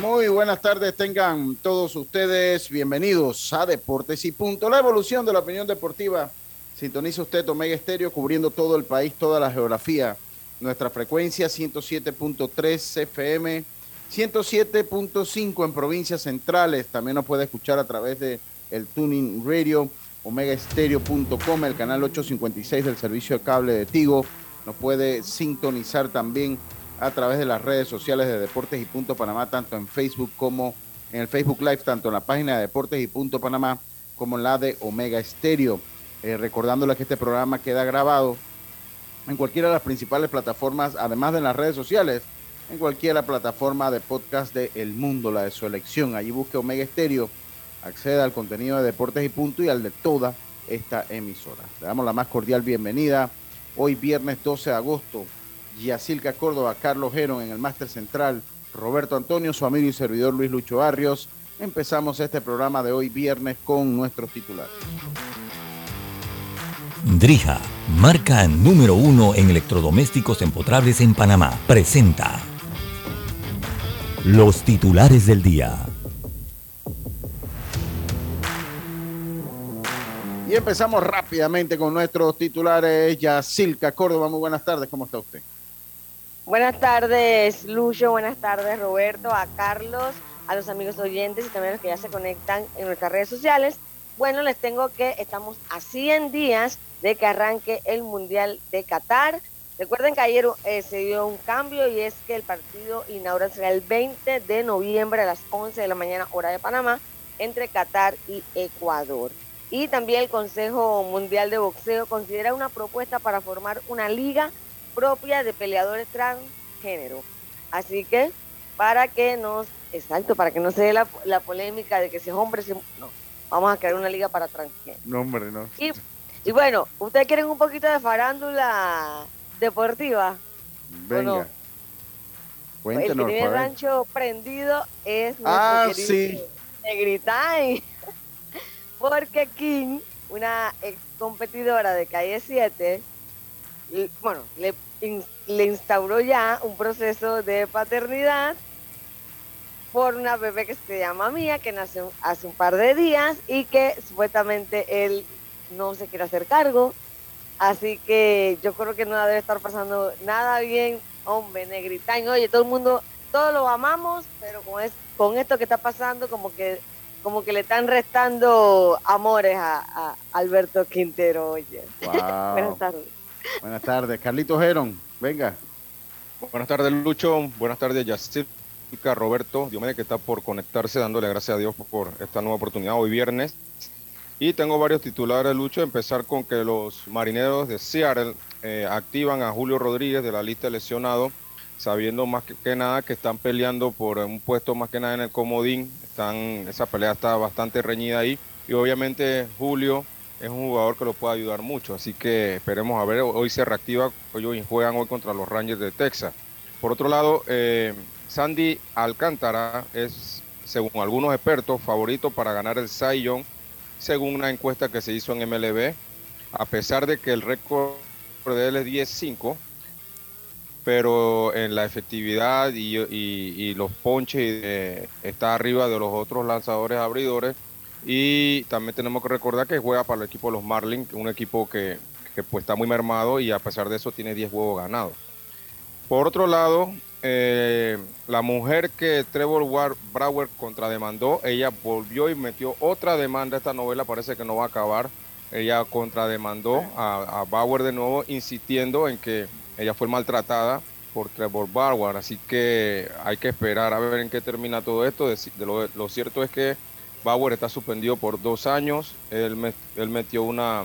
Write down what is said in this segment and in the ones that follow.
Muy buenas tardes tengan todos ustedes. Bienvenidos a Deportes y Punto, la evolución de la opinión deportiva. Sintoniza usted Omega Estéreo cubriendo todo el país, toda la geografía. Nuestra frecuencia 107.3 FM, 107.5 en provincias centrales. También nos puede escuchar a través de el Tuning Radio, omegaestereo.com, el canal 856 del servicio de cable de Tigo. Nos puede sintonizar también a través de las redes sociales de Deportes y Punto Panamá, tanto en Facebook como en el Facebook Live, tanto en la página de Deportes y Punto Panamá como en la de Omega Estéreo. Eh, recordándoles que este programa queda grabado en cualquiera de las principales plataformas, además de las redes sociales, en cualquiera plataforma de podcast de El Mundo, la de su elección. Allí busque Omega Estéreo, acceda al contenido de Deportes y Punto y al de toda esta emisora. Le damos la más cordial bienvenida hoy viernes 12 de agosto Yacilca Córdoba, Carlos Geron en el Máster Central, Roberto Antonio, su amigo y servidor Luis Lucho Barrios. Empezamos este programa de hoy viernes con nuestros titulares. Drija, marca número uno en electrodomésticos empotrables en Panamá, presenta los titulares del día. Y empezamos rápidamente con nuestros titulares. Yacilca Córdoba, muy buenas tardes, ¿cómo está usted? Buenas tardes, Lucho. Buenas tardes, Roberto, a Carlos, a los amigos oyentes y también a los que ya se conectan en nuestras redes sociales. Bueno, les tengo que estamos a 100 días de que arranque el Mundial de Qatar. Recuerden que ayer eh, se dio un cambio y es que el partido inaugural será el 20 de noviembre a las 11 de la mañana, hora de Panamá, entre Qatar y Ecuador. Y también el Consejo Mundial de Boxeo considera una propuesta para formar una liga propia de peleadores transgénero. Así que para que nos, exacto, para que no se dé la, la polémica de que si es hombre, no, vamos a crear una liga para transgénero. No, hombre, no. Y, y bueno, ¿ustedes quieren un poquito de farándula deportiva? Venga. Cuéntenos, el primer rancho prendido es ah, sí. Porque King, una ex competidora de calle 7, bueno, le, le instauró ya un proceso de paternidad por una bebé que se llama Mía, que nació hace un par de días y que supuestamente él no se quiere hacer cargo. Así que yo creo que no debe estar pasando nada bien, hombre, negritaño. Oye, todo el mundo, todos lo amamos, pero con, es, con esto que está pasando, como que como que le están restando amores a, a Alberto Quintero, oye. Buenas tardes. Buenas tardes. Carlitos Geron, venga. Buenas tardes, Lucho. Buenas tardes, Jessica, Roberto, Diomedes, que está por conectarse, dándole gracias a Dios por esta nueva oportunidad hoy viernes. Y tengo varios titulares, Lucho. Empezar con que los marineros de Seattle eh, activan a Julio Rodríguez de la lista de lesionados, sabiendo más que, nada que están peleando por un puesto más que nada en el comodín. Están, esa pelea está bastante reñida ahí. Y obviamente Julio es un jugador que lo puede ayudar mucho. Así que esperemos a ver. Hoy se reactiva, hoy juegan hoy contra los Rangers de Texas. Por otro lado, eh, Sandy Alcántara es, según algunos expertos, favorito para ganar el Cy Young, según una encuesta que se hizo en MLB. A pesar de que el récord de él es 10-5, pero en la efectividad y, los ponches está arriba de los otros lanzadores abridores y también tenemos que recordar que juega para el equipo de los Marlins, un equipo que, pues está muy mermado y a pesar de eso tiene 10 juegos ganados. Por otro lado, eh, la mujer que Trevor Brower contrademandó, ella volvió y metió otra demanda. Esta novela parece que no va a acabar. Ella contrademandó a, a Bauer de nuevo, insistiendo en que ella fue maltratada por Trevor Bauer. Así que hay que esperar a ver en qué termina todo esto. lo, cierto es que Bauer está suspendido por dos años. Él, metió una.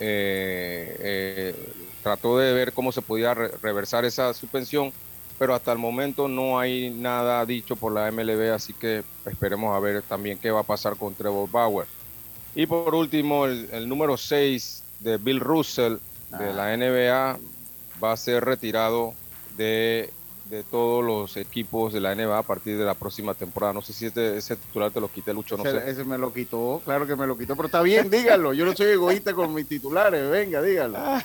Eh, eh, trató de ver cómo se podía reversar esa suspensión pero hasta el momento no hay nada dicho por la MLB, así que esperemos a ver también qué va a pasar con Trevor Bauer. Y por último, el, número 6 de Bill Russell de la ah. NBA va a ser retirado de, todos los equipos de la NBA a partir de la próxima temporada. No sé si este, ese titular te lo quité, Lucho, no sé. Ese me lo quitó, claro que me lo quitó, pero está bien, dígalo. Yo no soy egoísta con mis titulares, venga, dígalo.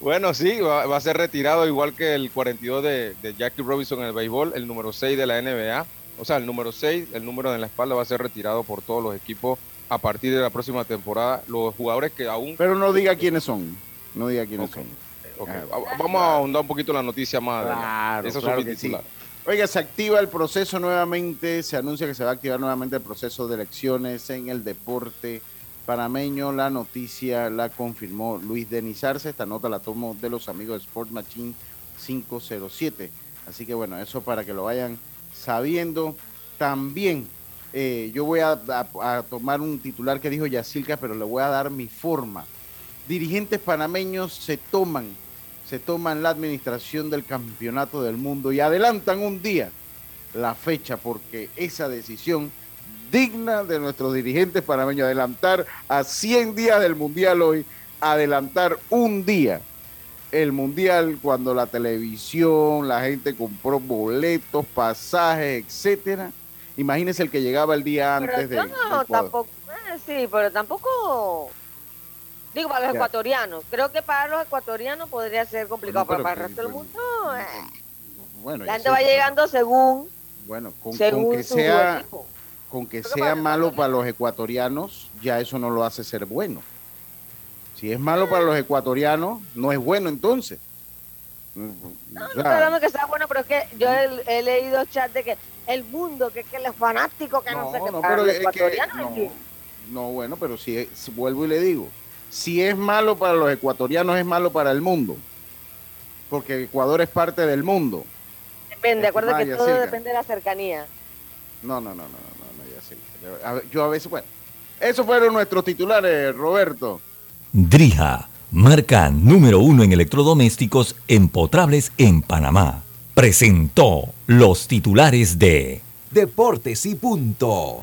Bueno, sí, va, a ser retirado igual que el 42 de, Jackie Robinson en el béisbol, el número 6 de la NBA. O sea, el número 6, el número en la espalda va a ser retirado por todos los equipos a partir de la próxima temporada. Los jugadores que aún... Pero no diga quiénes son. No diga quiénes son. Ah, vamos a ahondar un poquito la noticia más. Claro, claro que sí. Oiga, se activa el proceso nuevamente, se anuncia que se va a activar nuevamente el proceso de elecciones en el deporte panameño. La noticia la confirmó Luis Denizarse. Esta nota la tomo de los amigos de Sport Machine 507. Así que bueno, eso para que lo vayan sabiendo. También eh, yo voy a, tomar un titular que dijo Yacilca, pero le voy a dar mi forma. Dirigentes panameños se toman, se toman la administración del campeonato del mundo y adelantan un día la fecha porque esa decisión digna de nuestros dirigentes panameños. Adelantar a 100 días del Mundial hoy, adelantar un día el Mundial cuando la televisión, la gente compró boletos, pasajes, etcétera. Imagínense el que llegaba el día antes de. No, tampoco. Eh, sí, pero tampoco. Digo, para los ecuatorianos. Creo que para los ecuatorianos podría ser complicado, pero, para el resto del mundo. Eh. Bueno, la gente va llegando según. Bueno, con, que sea con que sea malo para los ecuatorianos, ya eso no lo hace ser bueno. Si es malo para los ecuatorianos, no es bueno entonces. No, no estoy hablando que sea bueno, pero es que yo he, leído chat de que el mundo, que, que el fanático, que no, sé qué, no, pero es que, no, bueno, pero si, vuelvo y le digo, si es malo para los ecuatorianos, es malo para el mundo. Porque Ecuador es parte del mundo. Depende, acuérdate que todo depende de la cercanía. No, no, no, no. Yo a veces, bueno, esos fueron nuestros titulares, Roberto. Drija, marca número uno en electrodomésticos empotrables en Panamá. Presentó los titulares de Deportes y Punto.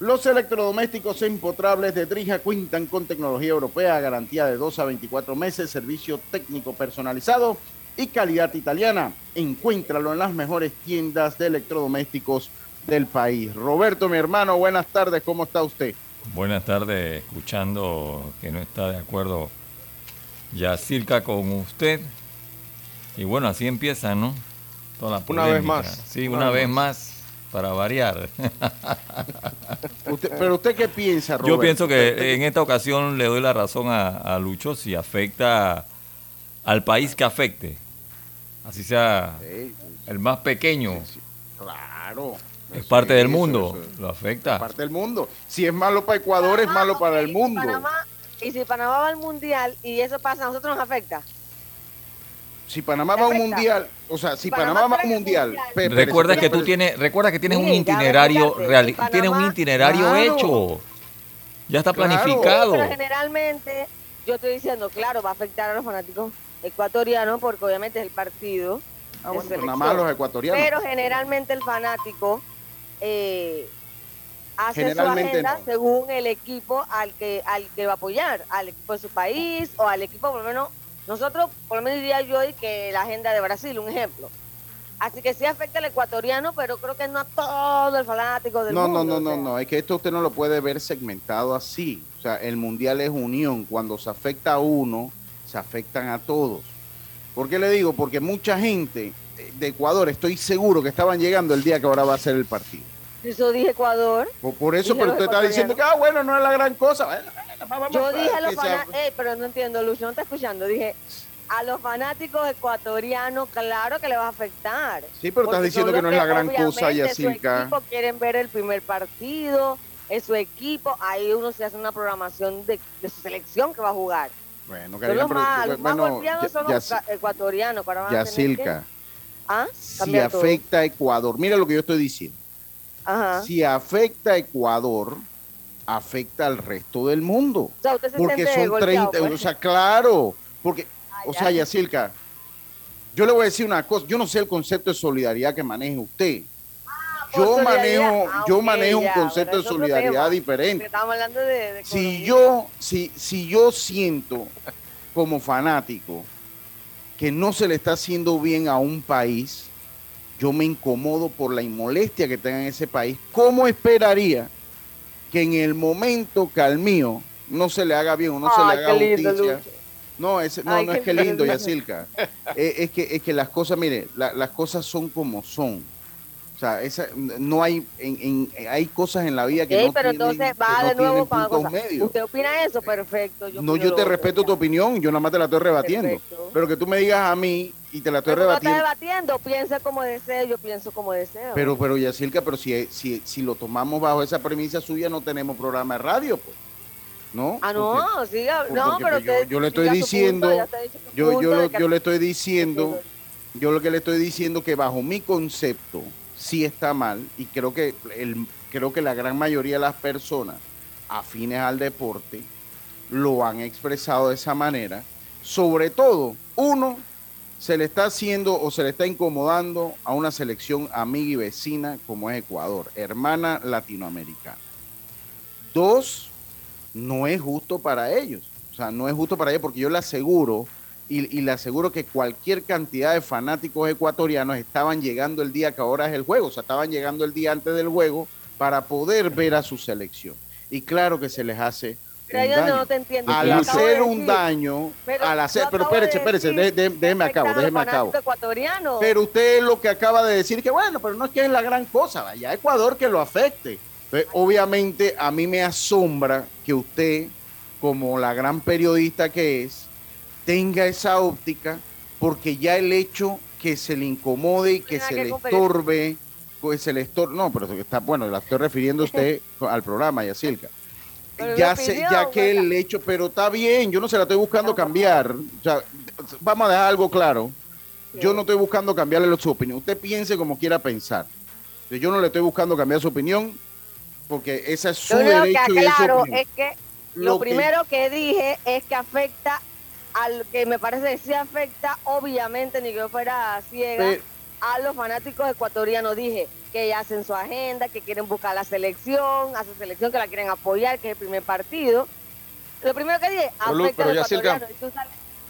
Los electrodomésticos empotrables de Drija cuentan con tecnología europea, garantía de 2 a 24 meses, servicio técnico personalizado y calidad italiana. Encuéntralo en las mejores tiendas de electrodomésticos del país. Roberto, mi hermano, buenas tardes, ¿cómo está usted? Buenas tardes, escuchando que no está de acuerdo ya circa con usted. Y bueno, así empieza, ¿no? una vez más. Sí, una, vez más para variar. pero usted qué piensa, Yo pienso que en esta ocasión le doy la razón a, Lucho si afecta al país que afecte, así sea el más pequeño. claro. Es parte del mundo, lo afecta. Es parte del mundo. Si es malo para Ecuador, es malo para el mundo. y si Panamá va al mundial y eso pasa, a nosotros nos afecta si Panamá va a un mundial, o sea, si Panamá, va a un mundial, recuerda que tú tienes, recuerda que tienes un itinerario real, tienes un itinerario hecho. Ya está planificado. Pero generalmente yo estoy diciendo, claro, va a afectar a los fanáticos ecuatorianos porque obviamente es el partido. Ah, bueno, nada más los ecuatorianos. Pero generalmente el fanático eh, hace su agenda según el equipo al que al que va a apoyar, al equipo de su país o al equipo por lo menos nosotros, por lo menos diría yo hoy que la agenda de Brasil, un ejemplo. Así que sí afecta al ecuatoriano, pero creo que no a todo el fanático del mundo. No, no, no, no, no, es que esto usted no lo puede ver segmentado así. O sea, el mundial es unión. Cuando se afecta a uno, se afectan a todos. ¿Por qué le digo? Porque mucha gente de Ecuador, estoy seguro que estaban llegando el día que ahora va a ser el partido. Eso dije Ecuador. Por, eso, pero usted está diciendo que, ah, bueno, no es la gran cosa. Yo dije a los fanáticos, pero no entiendo, Lucio, no está escuchando. Dije, a los fanáticos ecuatorianos, claro que le va a afectar. Sí, pero estás diciendo que no es la gran cosa, Yacirca. Su quieren ver el primer partido, es su equipo, ahí uno se hace una programación de, su selección que va a jugar. Bueno, que los, más, los más golpeados son los ecuatorianos. Para Yacirca, ¿Ah? si afecta a Ecuador, mira lo que yo estoy diciendo. Si afecta a Ecuador, afecta al resto del mundo. O sea, usted se porque son 30, pues. o sea, claro, porque, ah, o sea, Yacirca, yo le voy a decir una cosa, yo no sé el concepto de solidaridad que maneje usted. Ah, yo manejo, ah, yo manejo un concepto de solidaridad diferente. Estamos hablando de, si yo, si, si yo siento como fanático que no se le está haciendo bien a un país, yo me incomodo por la inmolestia que tenga en ese país. ¿Cómo esperaría que en el momento que al mío no se le haga bien o no se le haga justicia? No, es, no, no es que lindo, Yacilca. es, es, que, es que las cosas, mire, las cosas son como son. O sea, esa, no hay, en, hay cosas en la vida que no pero entonces va de nuevo para medios. ¿Usted opina eso? Perfecto. Yo no, yo te respeto tu opinión, yo nada más te la estoy rebatiendo. Pero que tú me digas a mí y te la estoy rebatiendo. No debatiendo, piensa como deseo, yo pienso como deseo. Pero, pero Yacirca, pero si, si, si lo tomamos bajo esa premisa suya, no tenemos programa de radio, pues. ¿No? Ah, no, siga, no, pero yo, yo, le estoy diciendo, yo, yo, yo le estoy diciendo, yo lo que le estoy diciendo que bajo mi concepto sí está mal y creo que el, creo que la gran mayoría de las personas afines al deporte lo han expresado de esa manera. Sobre todo, uno, se le está haciendo o se le está incomodando a una selección amiga y vecina como es Ecuador, hermana latinoamericana. Dos, no es justo para ellos. O sea, no es justo para ellos porque yo le aseguro y, le aseguro que cualquier cantidad de fanáticos ecuatorianos estaban llegando el día que ahora es el juego, o sea, estaban llegando el día antes del juego para poder ver a su selección. Y claro que se les hace pero no te entiendo. Al hacer un daño, pero al hacer, pero espérese, espérese, déjeme acabo, déjeme acabo. Pero usted lo que acaba de decir que bueno, pero no es que es la gran cosa, vaya Ecuador que lo afecte. obviamente a mí me asombra que usted, como la gran periodista que es, tenga esa óptica, porque ya el hecho que se le incomode y que se le estorbe, pues se le estorbe, no, pero está bueno, la estoy refiriendo usted al programa, Yacilca ya, sé, ya que el hecho, pero está bien, yo no se la estoy buscando cambiar. O sea, vamos a dejar algo claro. Yo no estoy buscando cambiarle su opinión. Usted piense como quiera pensar. Yo no le estoy buscando cambiar su opinión porque esa es su derecho que aclaro es que lo, primero que... dije es que afecta al que me parece que sí afecta, obviamente, ni que yo fuera ciega, a los fanáticos ecuatorianos. Dije, que hacen su agenda, que quieren buscar la selección, a su selección que la quieren apoyar, que es el primer partido. Lo primero que dije, afecta a los ecuatorianos.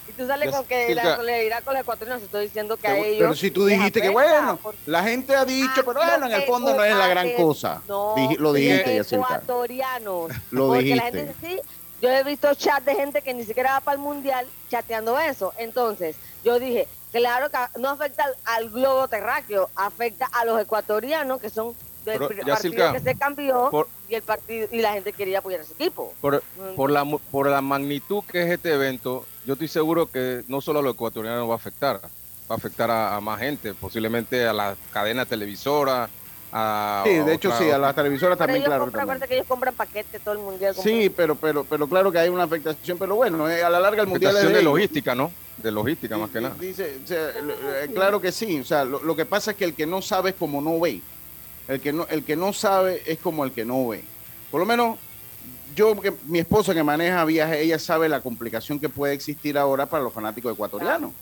Y tú sales, con que la solidaridad con los ecuatorianos, estoy diciendo que a ellos. Pero si tú dijiste que bueno, la gente ha dicho, ah, pero bueno, en el fondo no es la gran cosa. No, lo dijiste, Ecuatorianos. Lo dijiste. La gente, sí, yo he visto chat de gente que ni siquiera va para el mundial chateando eso. Entonces, yo dije, Claro que no afecta al, globo terráqueo, afecta a los ecuatorianos que son del partido que se cambió y el partido y la gente quería apoyar a ese equipo. Por, por, la, por la magnitud que es este evento, yo estoy seguro que no solo a los ecuatorianos va a afectar, va a afectar a, más gente, posiblemente a la cadena televisora, a, sí, de hecho sí, a las televisoras también, claro. Compran, que ellos compran paquetes todo el mundial. Sí, pero, pero, pero claro que hay una afectación, pero bueno, eh, a la larga el mundial es de logística, ¿no? De logística más que nada. Dice, eh, claro que sí, o sea, lo, que pasa es que el que no sabe es como no ve. El que no, el que no sabe es como el que no ve. Por lo menos yo, que mi esposa que maneja viajes, ella sabe la complicación que puede existir ahora para los fanáticos ecuatorianos.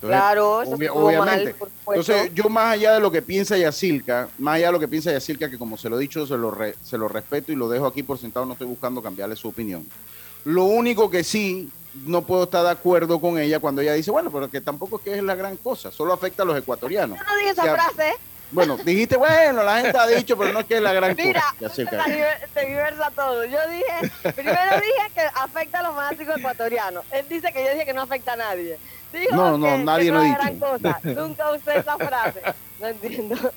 claro, eso obviamente. Entonces, yo más allá de lo que piensa Yacilca, más allá de lo que piensa Yacilca, que como se lo he dicho, se lo, se lo respeto y lo dejo aquí por sentado, no estoy buscando cambiarle su opinión. Lo único que sí no puedo estar de acuerdo con ella cuando ella dice, bueno, pero que tampoco es que es la gran cosa, solo afecta a los ecuatorianos. Yo no dije esa frase. Bueno, dijiste, bueno, la gente ha dicho, pero no es que es la gran Mira, cosa. Mira, te diversa todo. Yo dije, primero dije que afecta a los fanáticos ecuatorianos. Él dice que yo dije que no afecta a nadie. no, no, nadie no ha dicho. Gran cosa. Nunca usé esa frase. No entiendo.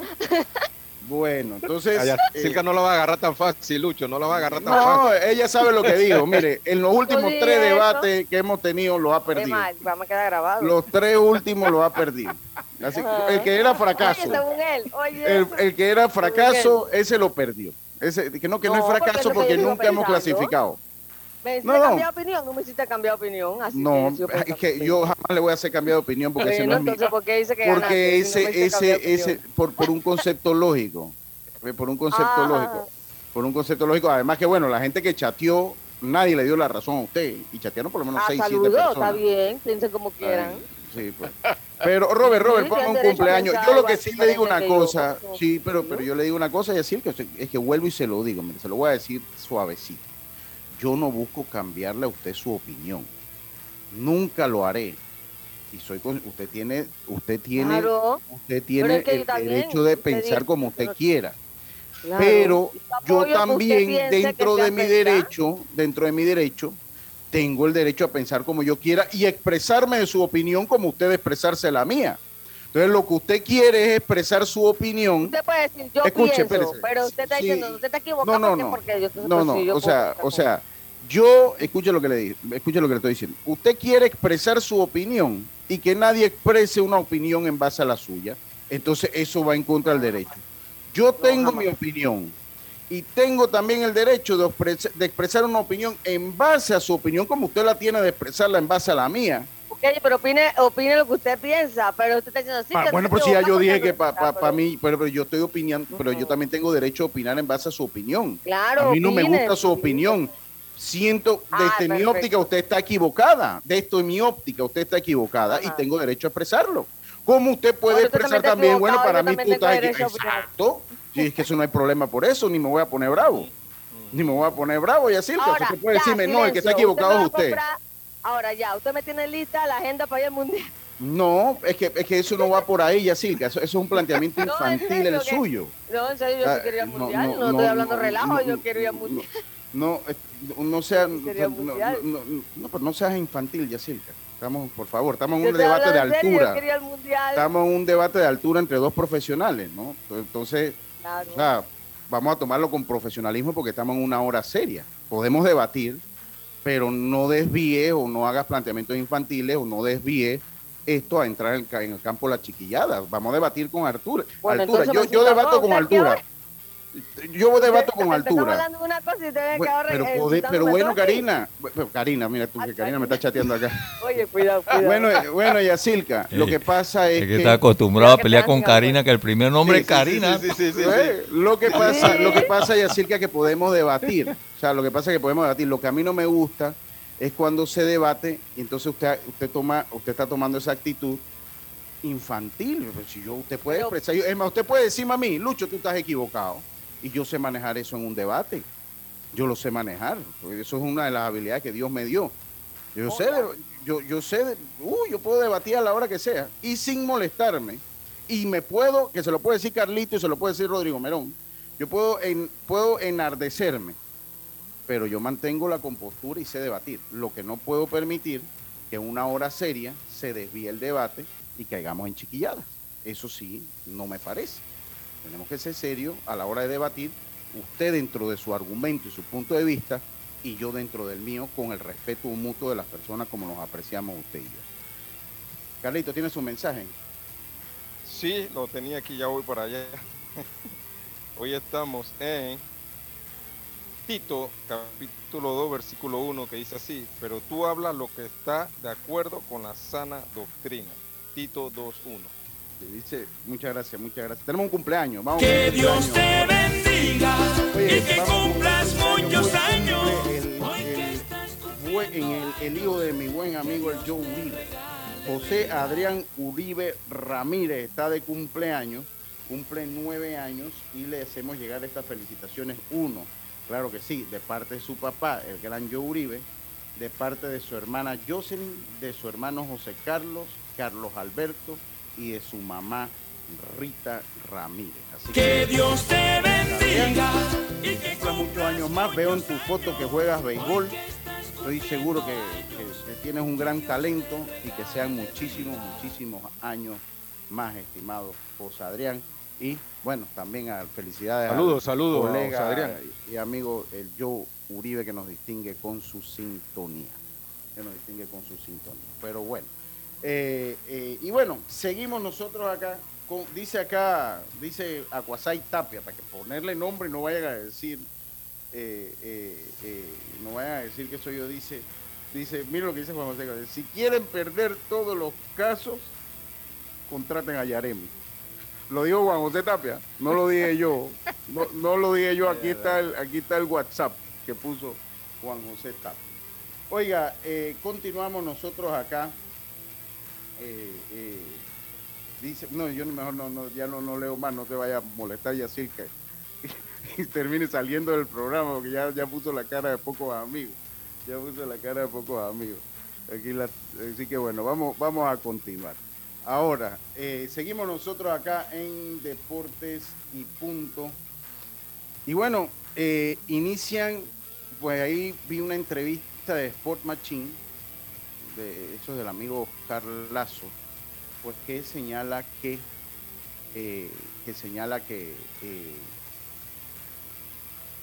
Bueno, entonces. Silka eh, no lo va a agarrar tan fácil, Lucho, no lo va a agarrar tan fácil. No, ella sabe lo que digo. Mire, en los últimos tres debates que hemos tenido, lo ha perdido. vamos a quedar grabado. Los tres últimos lo ha perdido. el que era fracaso. el, que era fracaso, ese lo perdió. Ese, que no, que no, es fracaso porque, nunca hemos clasificado. ¿Me hiciste no, cambiar de opinión? No me hiciste cambiar de opinión. Así no, es que yo jamás le voy a hacer cambiar de opinión porque ese no es mi... ¿por qué dice que Porque ese, ese, ese, por, por un concepto lógico. Eh, por un concepto ah. lógico. Por un concepto lógico. Además que, bueno, la gente que chateó, nadie le dio la razón a usted. Y chatearon por lo menos ah, seis, siete personas. está bien, piensen como quieran. sí, pues. Pero Robert, Robert, ponme un cumpleaños. Yo lo que sí le digo una cosa, sí, pero, pero yo le digo una cosa y decir que es que vuelvo y se lo digo, mire, se lo voy a decir suavecito yo no busco cambiarle a usted su opinión. Nunca lo haré. Y soy usted tiene, usted tiene, usted tiene el derecho de pensar como usted quiera. Pero yo también dentro de mi derecho, dentro de mi derecho, tengo el derecho a pensar como yo quiera y expresarme de su opinión como usted expresarse la mía. Entonces, lo que usted quiere es expresar su opinión. Usted puede decir, yo Escuche, pienso, pero usted está diciendo, usted está equivocado. No, no, no. Porque yo, no, no, o sea, o sea, yo, escuche lo que le digo, escuche lo que le estoy diciendo. Usted quiere expresar su opinión y que nadie exprese una opinión en base a la suya. Entonces, eso va en contra del derecho. Yo tengo mi opinión y tengo también el derecho de, de expresar una opinión en base a su opinión, como usted la tiene de expresarla en base a la mía pero opine, opine lo que usted piensa, pero usted está diciendo así. Ah, bueno, pero si ya yo dije que para mí, pero, yo estoy opinando, pero yo también tengo derecho a opinar en base a su opinión. Claro. A mí no me gusta su opinión. Siento, ah, desde mi óptica, usted está equivocada. De esto mi óptica, usted está equivocada y tengo derecho a expresarlo. Como usted puede expresar también, bueno, para mí tú estás equivocado. Exacto. Si es que eso no hay problema por eso, ni me voy a poner bravo. Ni me voy a poner bravo y así. Usted puede decirme, no, el que está equivocado es usted. Ahora ya, usted me tiene lista la agenda para ir al mundial. No, es que, es que eso no va por ahí, Yacirca. Eso, eso es un planteamiento infantil el suyo. No, en serio, yo sí ah, quiero ir al mundial. No, estoy hablando relajo, yo quiero ir al mundial. No, no, sea, no, pues no seas infantil, Yacirca. Estamos, por favor, estamos en un debate de altura. Estamos en un debate de altura entre dos profesionales, ¿no? Entonces, vamos a tomarlo con profesionalismo porque estamos en una hora seria. Podemos debatir, pero no desvíe o no hagas planteamientos infantiles o no desvíe esto a entrar en, el campo de la chiquillada. Vamos a debatir con Artura. Altura. Yo, yo debato con altura. Yo debato con altura. pero, bueno, Karina, Karina, mira tú, que Karina me está chateando acá. Oye, cuidado, cuidado. Bueno, bueno, Yacilca, lo que pasa es, que, está acostumbrado a pelear con Karina, que el primer nombre es Karina. Sí, sí, sí, Lo que pasa, lo que pasa, Yacilca, que podemos debatir. O sea, lo que pasa es que podemos debatir. Lo que a mí no me gusta es cuando se debate y entonces usted, usted toma, usted está tomando esa actitud infantil. Si yo, usted puede expresar, es más, usted puede decirme a mí, Lucho, tú estás equivocado y yo sé manejar eso en un debate. Yo lo sé manejar. Eso es una de las habilidades que Dios me dio. Yo sé, yo, yo sé, uh, yo puedo debatir a la hora que sea y sin molestarme. Y me puedo, que se lo puede decir Carlito y se lo puede decir Rodrigo Merón, yo puedo, en, puedo enardecerme, pero yo mantengo la compostura y sé debatir. Lo que no puedo permitir que en una hora seria se desvíe el debate y caigamos en chiquilladas. Eso sí, no me parece. Tenemos que ser serios a la hora de debatir, usted dentro de su argumento y su punto de vista, y yo dentro del mío, con el respeto mutuo de las personas como nos apreciamos usted y yo. Carlito, ¿tiene su mensaje? Sí, lo tenía aquí, ya voy para allá. Hoy estamos en Tito, capítulo 2, versículo 1, que dice así, pero tú hablas lo que está de acuerdo con la sana doctrina. Tito 2.1 dice, muchas gracias, muchas gracias. Tenemos un cumpleaños. Vamos que Dios te bendiga y que cumplas muchos años. El, en el, el, hijo de mi buen amigo el Joe Uribe. José Adrián Uribe Ramírez está de cumpleaños, cumple nueve años y le hacemos llegar estas felicitaciones. Uno, claro que sí, de parte de su papá, el gran Joe Uribe, de parte de su hermana Jocelyn, de su hermano José Carlos, Carlos Alberto, y de su mamá Rita Ramírez. que, Dios te bendiga. Y que muchos años más. Veo en tu foto que juegas béisbol. Estoy seguro que, tienes un gran talento y que sean muchísimos, muchísimos años más, estimado José Adrián. Y bueno, también a felicidades saludos, al saludos, colega Adrián. y amigo el Joe Uribe que nos distingue con su sintonía. Que nos distingue con su sintonía. Pero bueno. Eh, eh, y bueno, seguimos nosotros acá. Dice acá, dice Acuasay Tapia, para que ponerle nombre y no vayan a decir, eh, no vayan a decir que soy yo, dice, dice, mira lo que dice Juan José si quieren perder todos los casos, contraten a Yaremi. Lo dijo Juan José Tapia, no lo dije yo, no, no lo dije yo, aquí está el, aquí está el WhatsApp que puso Juan José Tapia. Oiga, continuamos nosotros acá. Eh, eh, dice, no, yo mejor no, no, ya no, no leo más, no te vaya a molestar y así que termine saliendo del programa porque ya, ya puso la cara de pocos amigos. Ya puso la cara de pocos amigos. Aquí la, así que bueno, vamos, vamos a continuar. Ahora, eh, seguimos nosotros acá en Deportes y Punto. Y bueno, inician, pues ahí vi una entrevista de Sport Machine, de eso del amigo Oscar pues que señala que, eh, que señala que eh,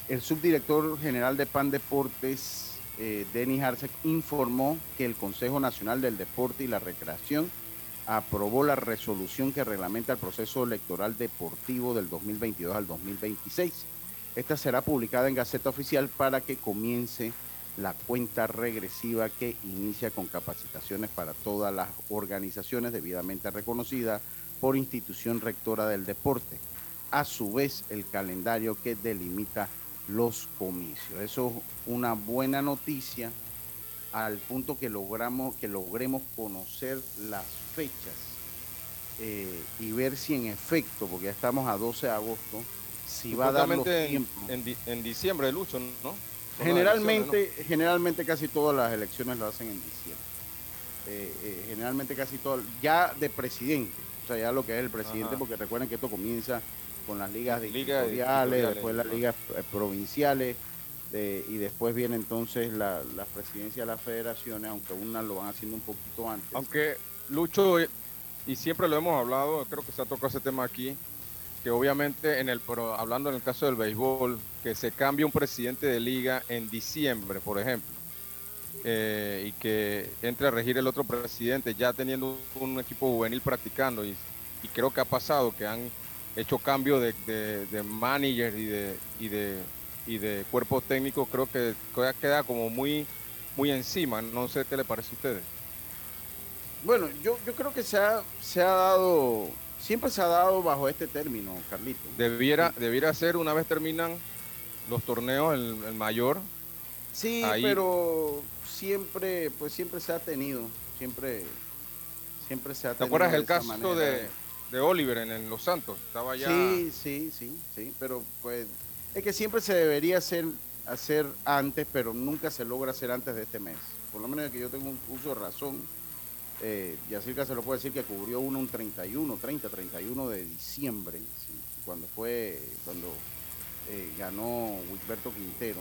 el subdirector general de PAN Deportes, eh, Denis Arce, informó que el Consejo Nacional del Deporte y la Recreación aprobó la resolución que reglamenta el proceso electoral deportivo del 2022 al 2026. Esta será publicada en Gaceta Oficial para que comience la cuenta regresiva que inicia con capacitaciones para todas las organizaciones debidamente reconocidas por institución rectora del deporte. A su vez, el calendario que delimita los comicios. Eso es una buena noticia al punto que logramos que logremos conocer las fechas eh, y ver si en efecto, porque ya estamos a 12 de agosto, si va a dar los tiempos. en en diciembre, Lucho, ¿no? Generalmente, elecciones, generalmente casi todas las elecciones lo hacen en diciembre. Eh, eh, generalmente casi todas, ya de presidente, o sea, ya lo que es el presidente, Ajá. porque recuerden que esto comienza con las ligas dictatoriales, después las ligas eh, provinciales, de- y después viene entonces la, la presidencia de las federaciones, aunque unas lo van haciendo un poquito antes. Aunque Lucho, y siempre lo hemos hablado, creo que se ha tocado ese tema aquí, que obviamente en el pero hablando en el caso del béisbol, que se cambie un presidente de liga en diciembre, por ejemplo, eh, y que entre a regir el otro presidente ya teniendo un equipo juvenil practicando y, creo que ha pasado que han hecho cambio de, de, de manager y de, y de y de cuerpo técnico creo que queda como muy muy encima. No sé qué le parece a ustedes. Bueno, yo, yo creo que se ha, se ha dado, siempre se ha dado bajo este término, Carlito. debiera debiera ser una vez terminan los torneos el, el mayor Sí, Ahí- pero siempre, pues siempre se ha tenido, siempre, siempre se ha ¿Te tenido. acuerdas de el caso de, de Oliver en, en Los Santos? Estaba ya. Sí, sí, sí, sí, pero pues es que siempre se debería hacer, hacer antes, pero nunca se logra hacer antes de este mes. Por lo menos que yo tengo un uso de razón. Eh, Yacirca se lo puede decir que cubrió uno un 31, 30, 31 de diciembre, sí, cuando fue, cuando eh, ganó Wilberto Quintero.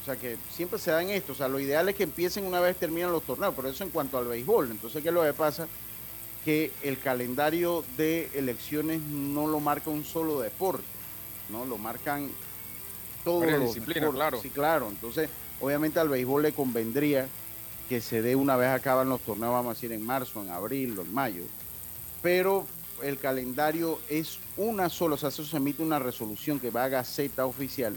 O sea que siempre se dan esto. O sea, lo ideal es que empiecen una vez terminan los torneos, pero eso en cuanto al béisbol. Entonces, ¿qué es lo que pasa? Que el calendario de elecciones no lo marca un solo deporte, ¿no? Lo marcan todos Varias los disciplinas, claro. Sí, claro. Entonces, obviamente al béisbol le convendría que se dé una vez acaban los torneos, vamos a decir, en marzo, en abril o en mayo. Pero el calendario es una sola, o sea, eso se emite una resolución que va a Gaceta Oficial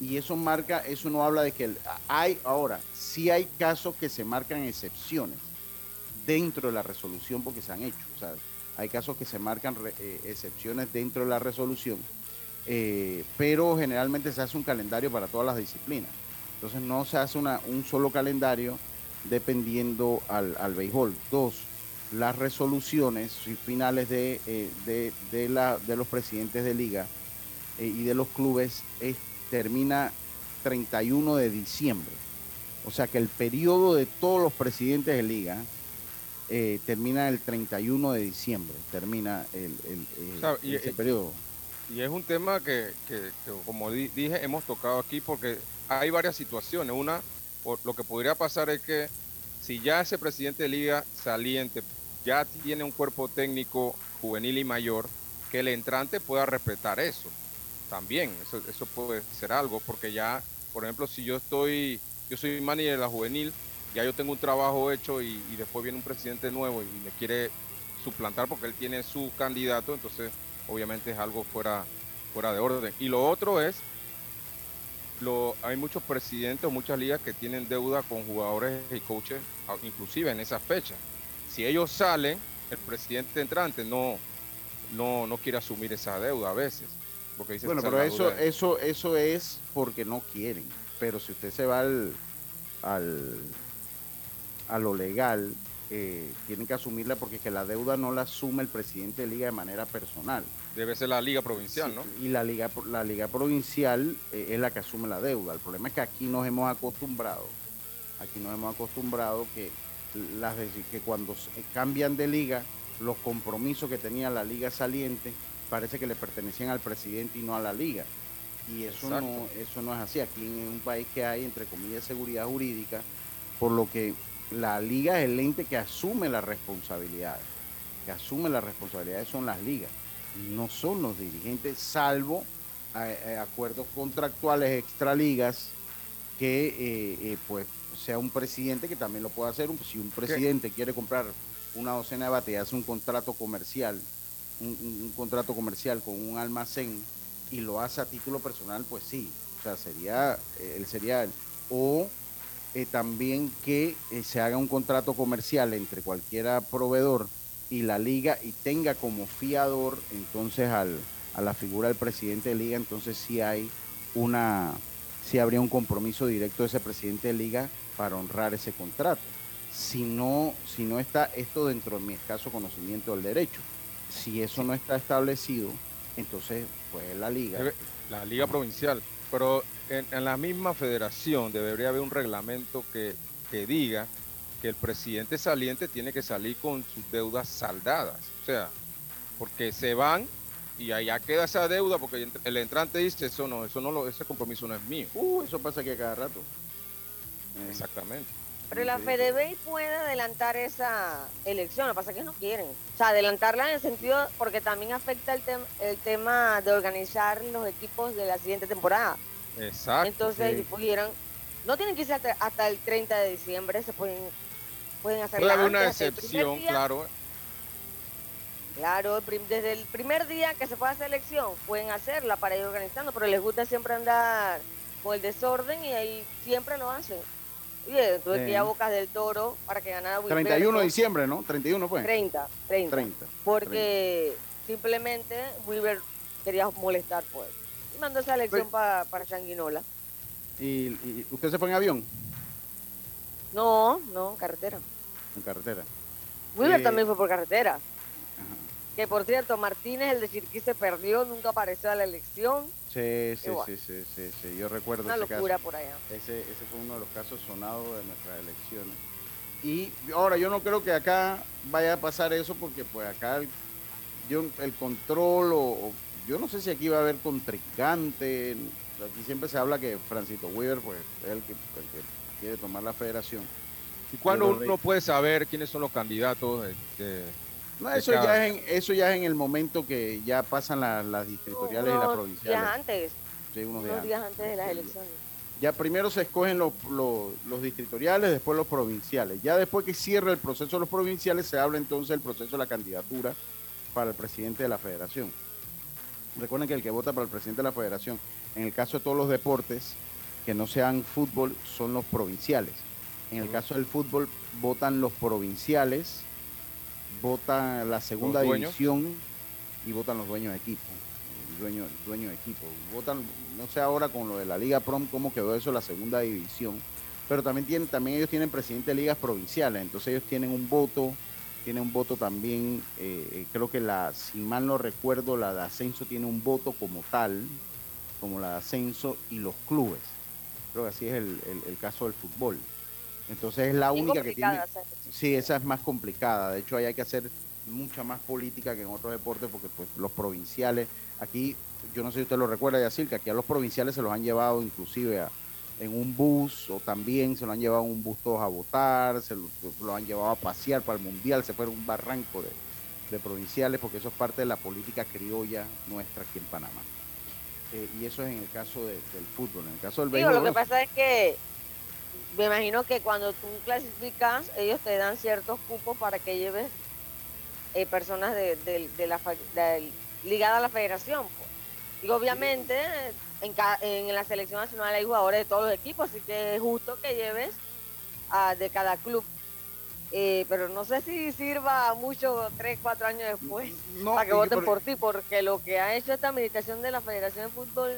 y eso marca, eso no habla de que hay, ahora, sí hay casos que se marcan excepciones dentro de la resolución porque se han hecho, o sea, hay casos que se marcan eh, excepciones dentro de la resolución, eh, pero generalmente se hace un calendario para todas las disciplinas. Entonces no se hace una, un solo calendario dependiendo al, al béisbol. Dos, las resoluciones finales de, eh, de, de la, de los presidentes de liga eh, y de los clubes es- termina 31 de diciembre. O sea que el periodo de todos los presidentes de liga eh, termina el 31 de diciembre. Termina el, el- el- O sea, y- ese periodo. Y es un tema que, que- que, como di- dije, hemos tocado aquí porque hay varias situaciones. Una, lo que podría pasar es que si ya ese presidente de liga saliente ya tiene un cuerpo técnico juvenil y mayor, que el entrante pueda respetar eso. También, eso, eso puede ser algo, porque ya, por ejemplo, si yo estoy, yo soy manager de la juvenil, ya yo tengo un trabajo hecho y, y después viene un presidente nuevo y me quiere suplantar porque él tiene su candidato, entonces obviamente es algo fuera, fuera de orden. Y lo otro es, lo, hay muchos presidentes o muchas ligas que tienen deuda con jugadores y coaches, inclusive en esa fecha. Si ellos salen, el presidente entrante no, no, no quiere asumir esa deuda a veces. Porque dice Bueno, "Esa pero eso, deuda de-". eso, eso es porque no quieren. Pero si usted se va al, al a lo legal, eh, tienen que asumirla porque que la deuda no la asume el presidente de liga de manera personal. debe ser la liga provincial, Sí, ¿no? Y la liga, la liga provincial eh, es la que asume la deuda. El problema es que aquí nos hemos acostumbrado, aquí nos hemos acostumbrado que las que cuando se- cambian de liga, los compromisos que tenía la liga saliente parece que le pertenecían al presidente y no a la liga. Y eso no, eso no es así. Aquí en un país que hay, entre comillas, seguridad jurídica, por lo que la liga es el ente que asume las responsabilidades. Que asume las responsabilidades son las ligas, no son los dirigentes, salvo eh, eh, acuerdos contractuales extraligas que eh, eh, pues sea un presidente que también lo pueda hacer. Si un presidente quiere comprar una docena de bates y hace un contrato comercial, un, un- un contrato comercial con un almacén y lo hace a título personal, pues sí, o sea, sería, él sería él. O eh, también que eh, se haga un contrato comercial entre cualquiera proveedor y la liga y tenga como fiador entonces al, a la figura del presidente de liga, entonces sí hay una, sí habría un compromiso directo de ese presidente de liga para honrar ese contrato. Si no, si no está esto dentro de mi escaso conocimiento del derecho, si eso no está establecido, entonces pues la liga. La liga provincial. Pero en, en la misma federación debería haber un reglamento que, que diga que el presidente saliente tiene que salir con sus deudas saldadas. O sea, porque se van y allá queda esa deuda porque el- entrante dice eso no, eso no lo, ese compromiso no es mío. Uh, eso pasa aquí a cada rato. Eh, Exactamente. Pero la FedeBey puede adelantar esa elección, lo que pasa es que no quieren. O sea, adelantarla en el sentido, porque también afecta el, tem- el tema de organizar los equipos de la siguiente temporada. Exacto. Entonces, sí. si pudieran, no tienen que irse hasta, hasta el 30 de diciembre, se pueden, pueden hacer Puede haber una excepción, claro. Claro, desde el primer día que se fue a hacer elección, pueden hacerla para ir organizando, pero les gusta siempre andar con el desorden y ahí siempre lo hacen. Oye, tuve que ir a Sí. Bocas del Toro para que ganara 31 de Wilberto. diciembre, ¿no? 31 pues. 30, 30. 30. Porque simplemente Weaver quería molestar, pues. Y mandó esa elección Pues- pa- para Changuinola. ¿Y, y usted se fue en avión? No, no, carretera. En carretera. Weaver Eh, también fue por carretera. Ajá. Que por cierto, Martínez, el de Chiriquí, se perdió, nunca apareció a la elección. Sí, sí, sí, sí, sí, sí, yo recuerdo Una ese locura caso. por allá. Ese, ese fue uno de los casos sonados de nuestras elecciones. Y ahora yo no creo que acá vaya a pasar eso porque pues acá yo el control o, o- yo no sé si aquí va a haber contrincante. Aquí siempre se habla que Francito Weaver pues es el que, el que quiere tomar la federación. ¿Y cuándo uno puede saber quiénes son los candidatos? este, No, eso cada- ya, es en, eso ya es en el momento que ya pasan la- las distritoriales y las Unos provinciales. días antes, Sí, unos días unos días antes. antes de las elecciones. Ya primero se escogen los, los, los distritoriales, después los provinciales. Ya después que cierra el proceso de los provinciales, se habla entonces del proceso de la candidatura para el presidente de la federación. Recuerden que el que vota para el presidente de la federación, en el caso de todos los deportes que no sean fútbol, son los provinciales. En el caso del fútbol, votan los provinciales, votan la segunda división y votan los dueños de equipo. Dueño, dueño de equipo. Votan, no sé ahora con lo de la Liga Prom cómo quedó eso, la segunda división. Pero también tienen, también ellos tienen presidente de ligas provinciales, entonces ellos tienen un voto, tienen un voto también, eh, eh, creo que la, si mal no recuerdo, la de ascenso tiene un voto como tal, como la de ascenso y los clubes. Creo que así es el, el- el caso del fútbol. Entonces es la única que tiene. Sí, esa es más complicada. De hecho, ahí hay que hacer mucha más política que en otros deportes, porque pues los provinciales, aquí, yo no sé si usted lo recuerda, Yacir, que aquí a los provinciales se los han llevado inclusive a- en un bus, o también se lo han llevado en un bus todos a votar, se lo, lo han llevado a pasear para el mundial, se fue a un barranco de, de provinciales, porque eso es parte de la política criolla nuestra aquí en Panamá. Eh, y eso es en el caso del fútbol. En el caso del Digo, lo que pasa es que me imagino que cuando tú clasificas, ellos te dan ciertos cupos para que lleves eh, personas de, la ligadas a la federación. Pues. Y obviamente en, en, la selección nacional hay jugadores de todos los equipos, así que es justo que lleves a, de cada club. Eh, pero no sé si sirva mucho tres, cuatro años después para que voten por, ti, porque lo que ha hecho esta administración de la Federación de Fútbol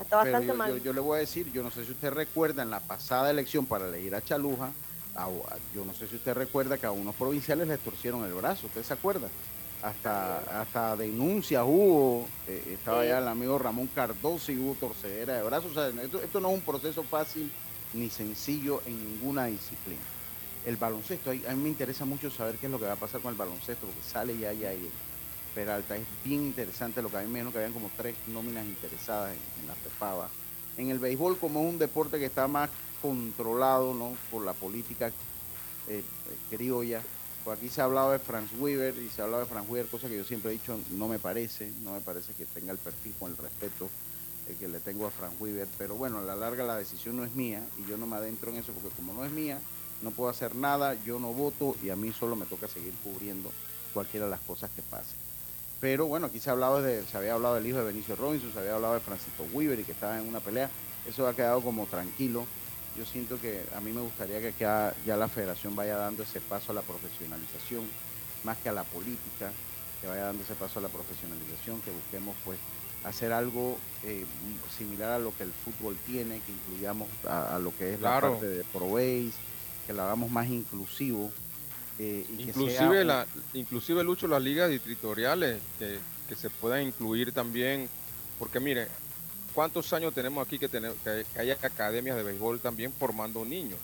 está bastante mal. Yo, le voy a decir, yo no sé si usted recuerda en la pasada elección para elegir a Chaluja, yo no sé si usted recuerda que a unos provinciales les torcieron el brazo, ¿usted se acuerda? Hasta, hasta denuncias hubo, eh, estaba ya el amigo Ramón Cardoso y hubo torcedera de brazos, o sea, esto, esto no es un proceso fácil ni sencillo en ninguna disciplina el baloncesto, a mí me interesa mucho saber qué es lo que va a pasar con el baloncesto, porque sale ya ya ahí Peralta. Es bien interesante lo que a mí me dijeron que habían como tres nóminas interesadas en, la PEPAVA. En el béisbol, como es un deporte que está más controlado ¿no? por la política eh, criolla, pues aquí se ha hablado de Franz Weaver y se ha hablado de Franz Weaver, cosa que yo siempre he dicho, no me parece, no me parece que tenga el perfil con el respeto eh, que le tengo a Franz Weaver, pero bueno, a la larga la decisión no es mía y yo no me adentro en eso porque como no es mía, no puedo hacer nada, yo no voto y a mí solo me toca seguir cubriendo cualquiera de las cosas que pasen. Pero bueno, aquí se, ha hablado de, se había hablado del hijo de Benicio Robinson, se había hablado de Francisco Weaver y que estaba en una pelea. Eso ha quedado como tranquilo. Yo siento que a mí me gustaría que ya, la federación vaya dando ese paso a la profesionalización, más que a la política, que vaya dando ese paso a la profesionalización, que busquemos pues hacer algo eh, similar a lo que el fútbol tiene, que incluyamos a, lo que es la parte de Pro que lo hagamos más inclusivo. Eh, inclusive, la, inclusive, Lucho, las ligas distritoriales, que, se puedan incluir también, porque mire, ¿cuántos años tenemos aquí que, tener, que, hay academias de béisbol también formando niños?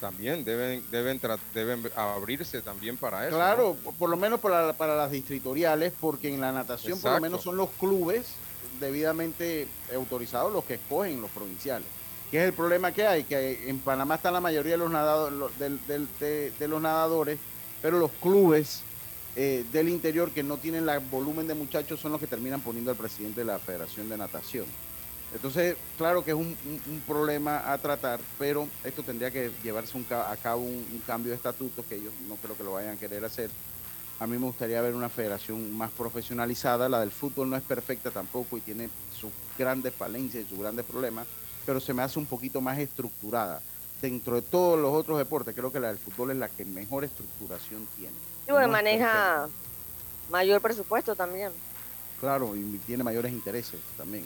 También deben, deben, deben abrirse también para eso. Claro, por lo menos para, para las distritoriales, porque en la natación por lo menos son los clubes debidamente autorizados los que escogen los provinciales. ¿Qué es el problema que hay? Que en Panamá está la mayoría de los, nadadores, de, los nadadores, pero los clubes eh, del interior que no tienen el volumen de muchachos son los que terminan poniendo al presidente de la Federación de Natación. Entonces, claro que es un, problema a tratar, pero esto tendría que llevarse a cabo un, cambio de estatutos que ellos no creo que lo vayan a querer hacer. A mí me gustaría ver una federación más profesionalizada. La del fútbol no es perfecta tampoco y tiene sus grandes falencias y sus grandes problemas pero se me hace un poquito más estructurada. Dentro de todos los otros deportes, creo que la del fútbol es la que mejor estructuración tiene. Y maneja mayor presupuesto también. Claro, y tiene mayores intereses también.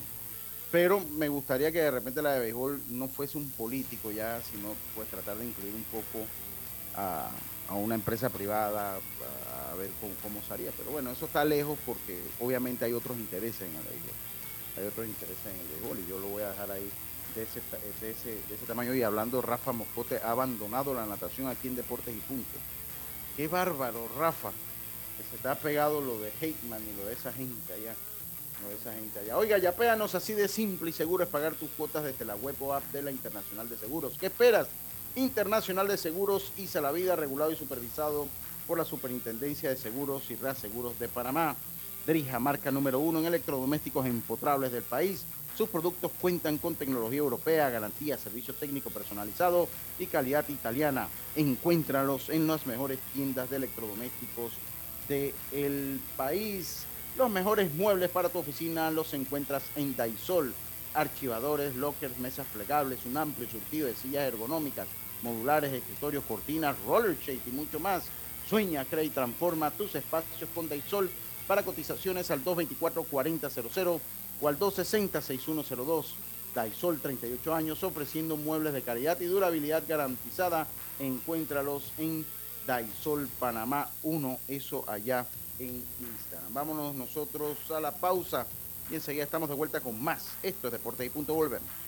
Pero me gustaría que de repente la de béisbol no fuese un político ya, sino pues tratar de incluir un poco a, una empresa privada a, ver cómo, cómo sería. Pero bueno, eso está lejos porque obviamente hay otros intereses en el béisbol. Hay otros intereses en el béisbol y yo lo voy a dejar ahí de ese, de ese, de ese tamaño. Y hablando, Rafa Moscote ha abandonado la natación aquí en Deportes y Punto. Qué bárbaro, Rafa, que se te ha pegado lo de Heitman y lo de esa gente allá. De esa gente allá. Oiga, ya péganos así de simple y seguro es pagar tus cuotas desde la web o app de la Internacional de Seguros. ¿Qué esperas? Internacional de Seguros, ISA la vida, regulado y supervisado por la Superintendencia de Seguros y Reaseguros de Panamá. Drija, marca número uno en electrodomésticos empotrables del país sus productos cuentan con tecnología europea, garantía, servicio técnico personalizado y calidad italiana. Encuéntralos en las mejores tiendas de electrodomésticos del país. Los mejores muebles para tu oficina los encuentras en Daisol. Archivadores, lockers, mesas plegables, un amplio surtido de sillas ergonómicas, modulares, escritorios, cortinas, roller shade y mucho más. Sueña, crea y transforma tus espacios con Daisol para cotizaciones al 224 4000 o al 260-6102. Daisol, 38 años, ofreciendo muebles de calidad y durabilidad garantizada. Encuéntralos en Daisol Panamá 1, eso allá en Instagram. Vámonos nosotros a la pausa y enseguida estamos de vuelta con más. Esto es Deportes y Punto, volvemos.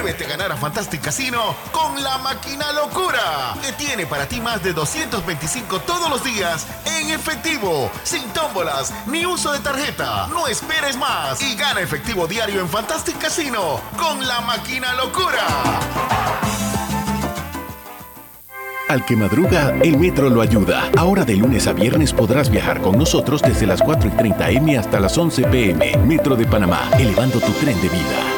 Muévete a ganar a Fantastic Casino con la máquina locura, que tiene para ti más de 225 todos los días en efectivo, sin tómbolas ni uso de tarjeta. No esperes más y gana efectivo diario en Fantastic Casino con la máquina locura. Al que madruga, el metro lo ayuda. Ahora de lunes a viernes podrás viajar con nosotros desde las 4 y 30 M hasta las 11 PM. Metro de Panamá, elevando tu tren de vida.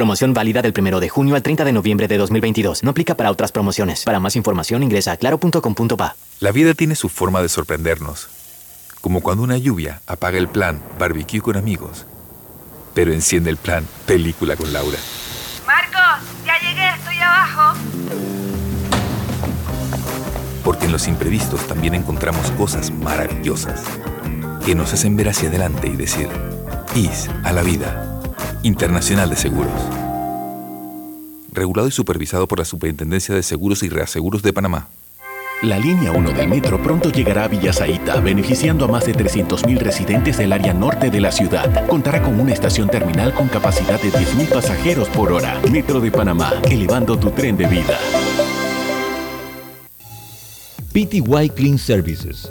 Promoción válida del 1 de junio al 30 de noviembre de 2022. No aplica para otras promociones. Para más información ingresa a claro.com.pa. La vida tiene su forma de sorprendernos. Como cuando una lluvia apaga el plan barbecue con amigos, pero enciende el plan película con Laura. Marcos, ya llegué, estoy abajo. Porque en los imprevistos también encontramos cosas maravillosas que nos hacen ver hacia adelante y decir, IS a la vida. Internacional de Seguros. Regulado y supervisado por la Superintendencia de Seguros y Reaseguros de Panamá. La línea 1 del metro pronto llegará a Villasaita, beneficiando a más de 300.000 residentes del área norte de la ciudad. Contará con una estación terminal con capacidad de 10.000 pasajeros por hora. Metro de Panamá, elevando tu tren de vida. PTY Clean Services,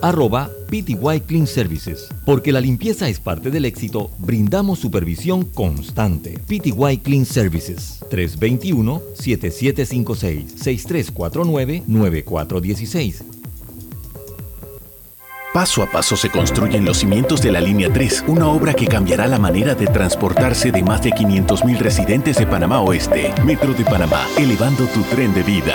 arroba PTY Clean Services. Porque la limpieza es parte del éxito, brindamos supervisión constante. PTY Clean Services 321-7756-6349-9416. Paso a paso se construyen los cimientos de la Línea 3, una obra que cambiará la manera de transportarse de más de 500.000 residentes de Panamá Oeste. Metro de Panamá, elevando tu tren de vida.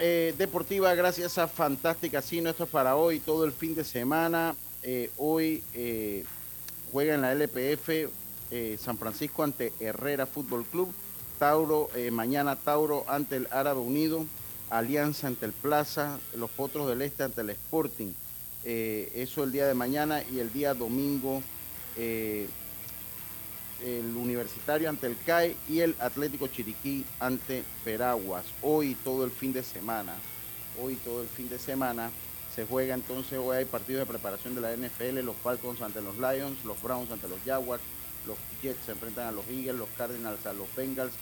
eh, deportiva gracias a Fantastic Casino. Esto es para hoy, todo el fin de semana. Eh, hoy eh, juega en la LPF San Francisco ante Herrera Fútbol Club. Tauro, mañana Tauro ante el Árabe Unido. Alianza ante el Plaza. Los Potros del Este ante el Sporting. Eso el día de mañana y el día domingo. El Universitario ante el CAE y el Atlético Chiriquí ante Peraguas. Hoy todo el fin de semana, hoy todo el fin de semana se juega entonces, hoy hay partidos de preparación de la NFL, los Falcons ante los Lions, los Browns ante los Jaguars, los Jets se enfrentan a los Eagles, los Cardinals a los Bengals,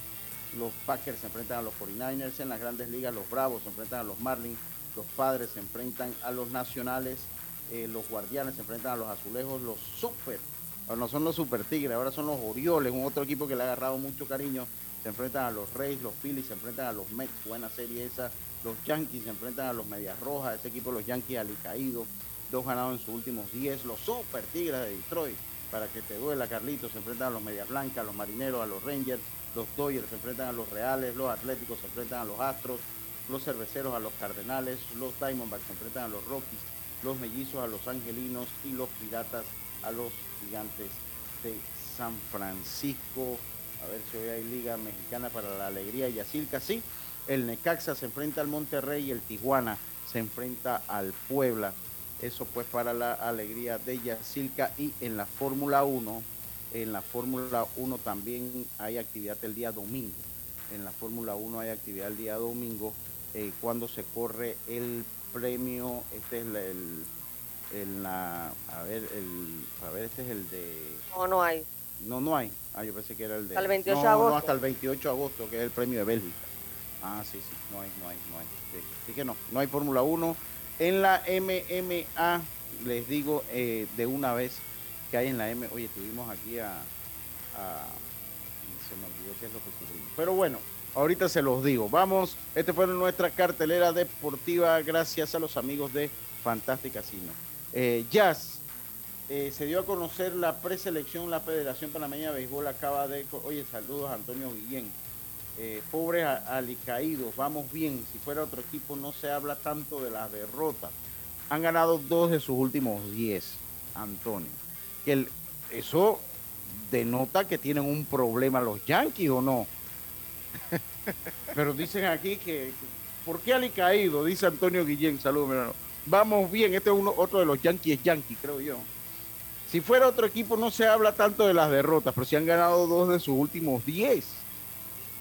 los Packers se enfrentan a los 49ers, en las grandes ligas los Bravos se enfrentan a los Marlins, los Padres se enfrentan a los Nacionales, eh, los Guardianes se enfrentan a los Azulejos, los Super, ahora no son los Super Tigres, ahora son los Orioles, un otro equipo que le ha agarrado mucho cariño, se enfrentan a los Reyes, los Phillies se enfrentan a los Mets, buena serie esa, los Yankees se enfrentan a los Medias Rojas, ese equipo los Yankees alicaídos, dos ganados en sus últimos 10, los Super Tigres de Detroit, para que te duela Carlitos, se enfrentan a los Medias Blancas, a los Marineros, a los Rangers, los Dodgers se enfrentan a los Reales, los Atléticos se enfrentan a los Astros, los Cerveceros a los Cardenales, los Diamondbacks se enfrentan a los Rockies, los Mellizos a los Angelinos y los Piratas a los Gigantes de San Francisco. A ver si hoy hay Liga Mexicana para la Alegría y Yacilca, sí. El Necaxa se enfrenta al Monterrey y el Tijuana se enfrenta al Puebla. Eso pues para la alegría de Yacilca y en la Fórmula 1, en la Fórmula 1 también hay actividad el día domingo. En la Fórmula 1 hay actividad el día domingo eh, cuando se corre el premio, este es el- el- la, a ver, el, a ver, este es el de, No, no hay. no, no hay, ah, yo pensé que era el de, Hasta el 28 no, de agosto. no, hasta el 28 de agosto, que es el premio de Bélgica. Ah, sí, sí, no hay, no hay, no hay, sí, sí que no, no hay Fórmula 1. En la MMA, les digo eh, de una vez que hay en la M, oye, tuvimos aquí a, a- se me olvidó qué es lo que cubrimos. Pero bueno, ahorita se los digo. Vamos, esta fue nuestra cartelera deportiva gracias a los amigos de Fantastic Casino. Eh, Jazz, eh, se dio a conocer la preselección, la Federación Panameña de Béisbol acaba de... Oye, saludos Antonio Guillén. Eh, pobres alicaídos, vamos bien. Si fuera otro equipo no se habla tanto de las derrotas. Han ganado dos de sus últimos diez, Antonio. Que eso denota que tienen un problema los Yankees o no. Pero dicen aquí que, ¿por qué alicaído? Dice Antonio Guillén, saludos, mi hermano. Vamos bien, este es uno, otro de los Yankees Yankees, creo yo. Si fuera otro equipo no se habla tanto de las derrotas, pero si han ganado dos de sus últimos diez.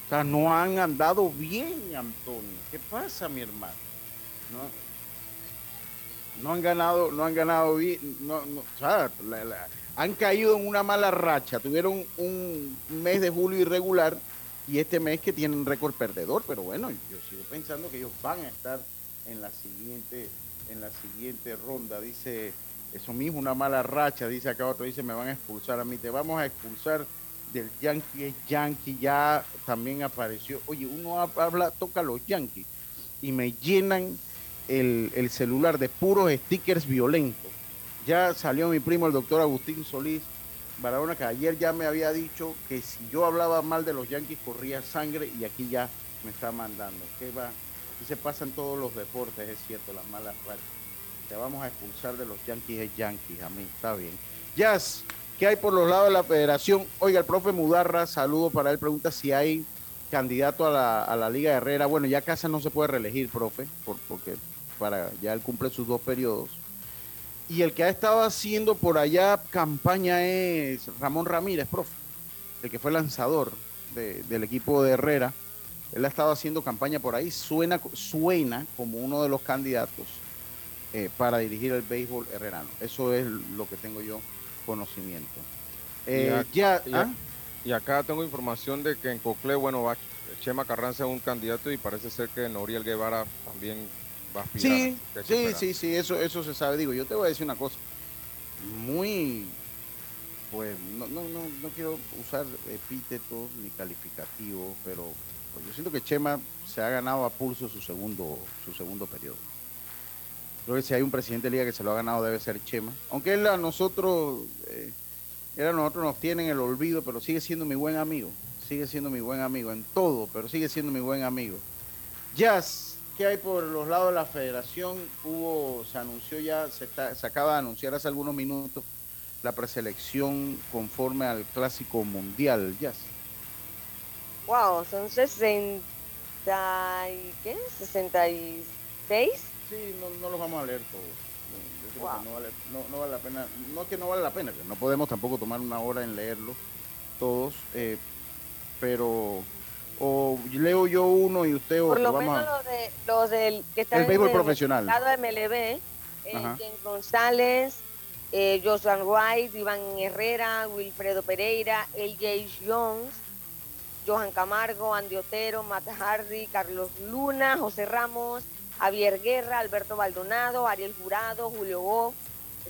O sea, no han andado bien, Antonio. ¿Qué pasa, mi hermano? No, no han ganado, no han ganado bien, han caído en una mala racha. Tuvieron un mes de julio irregular y este mes que tienen récord perdedor, pero bueno, yo sigo pensando que ellos van a estar en la siguiente, en la siguiente ronda. Dice eso mismo, una mala racha, dice acá otro, dice me van a expulsar a mí, te vamos a expulsar del Yankee Yankee, ya también apareció. Oye, uno hab- habla, toca los Yankees y me llenan el, el celular de puros stickers violentos. Ya salió mi primo, el doctor Agustín Solís Barahona, que ayer ya me había dicho que si yo hablaba mal de los Yankees corría sangre y aquí ya me está mandando. ¿Qué va? Y se pasan todos los deportes, es cierto, las malas rachas. Te vamos a expulsar de los Yankees es Yankees, a mí, está bien. Jazz, ¿qué hay por los lados de la federación? Oiga, el profe Mudarra, saludo para él, pregunta si hay candidato a la, a la Liga Herrera. Bueno, ya Casa no se puede reelegir, profe, por- porque para ya él cumple sus dos periodos. Y el que ha estado haciendo por allá campaña es Ramón Ramírez, profe, el que fue lanzador de- del equipo de Herrera. Él ha estado haciendo campaña por ahí, suena, suena como uno de los candidatos eh, para dirigir el béisbol herrerano. Eso es lo que tengo yo conocimiento. Eh, y, ac- ya, y, ¿ah? y acá tengo información de que en Coclé, bueno, va Chema Carranza es un candidato y parece ser que Noriel Guevara también va a aspirar. Sí, que sí, sí, sí, eso, eso se sabe. Digo, yo te voy a decir una cosa. Muy, pues, no, no, no, no quiero usar epítetos ni calificativos, pero pues, yo siento que Chema se ha ganado a pulso su segundo, su segundo periodo. Creo que si hay un presidente de liga que se lo ha ganado debe ser Chema. Aunque él a nosotros, eh, él a nosotros nos tiene en el olvido, pero sigue siendo mi buen amigo. Sigue siendo mi buen amigo en todo, pero sigue siendo mi buen amigo. Jazz, ¿qué hay por los lados de la federación? Hubo, se anunció ya, se, está- se acaba de anunciar hace algunos minutos la preselección conforme al clásico mundial. Jazz. Wow, son 60 y ¿qué? 66. Sí, no, no los vamos a leer todos. No, yo creo Wow. que no vale, no- no vale la pena, no que no vale la pena, que no podemos tampoco tomar una hora en leerlo, todos, eh, pero o leo yo uno y usted Por otro. lo Vamos menos a- los, de, los del que están El béisbol en profesional. lado MLB, eh. James González, eh, Joshua Wright, Iván Herrera, Wilfredo Pereira, LJ Jones, Johan Camargo, Andy Otero, Matt Hardy, Carlos Luna, José Ramos, Javier Guerra, Alberto Baldonado, Ariel Jurado, Julio Goff,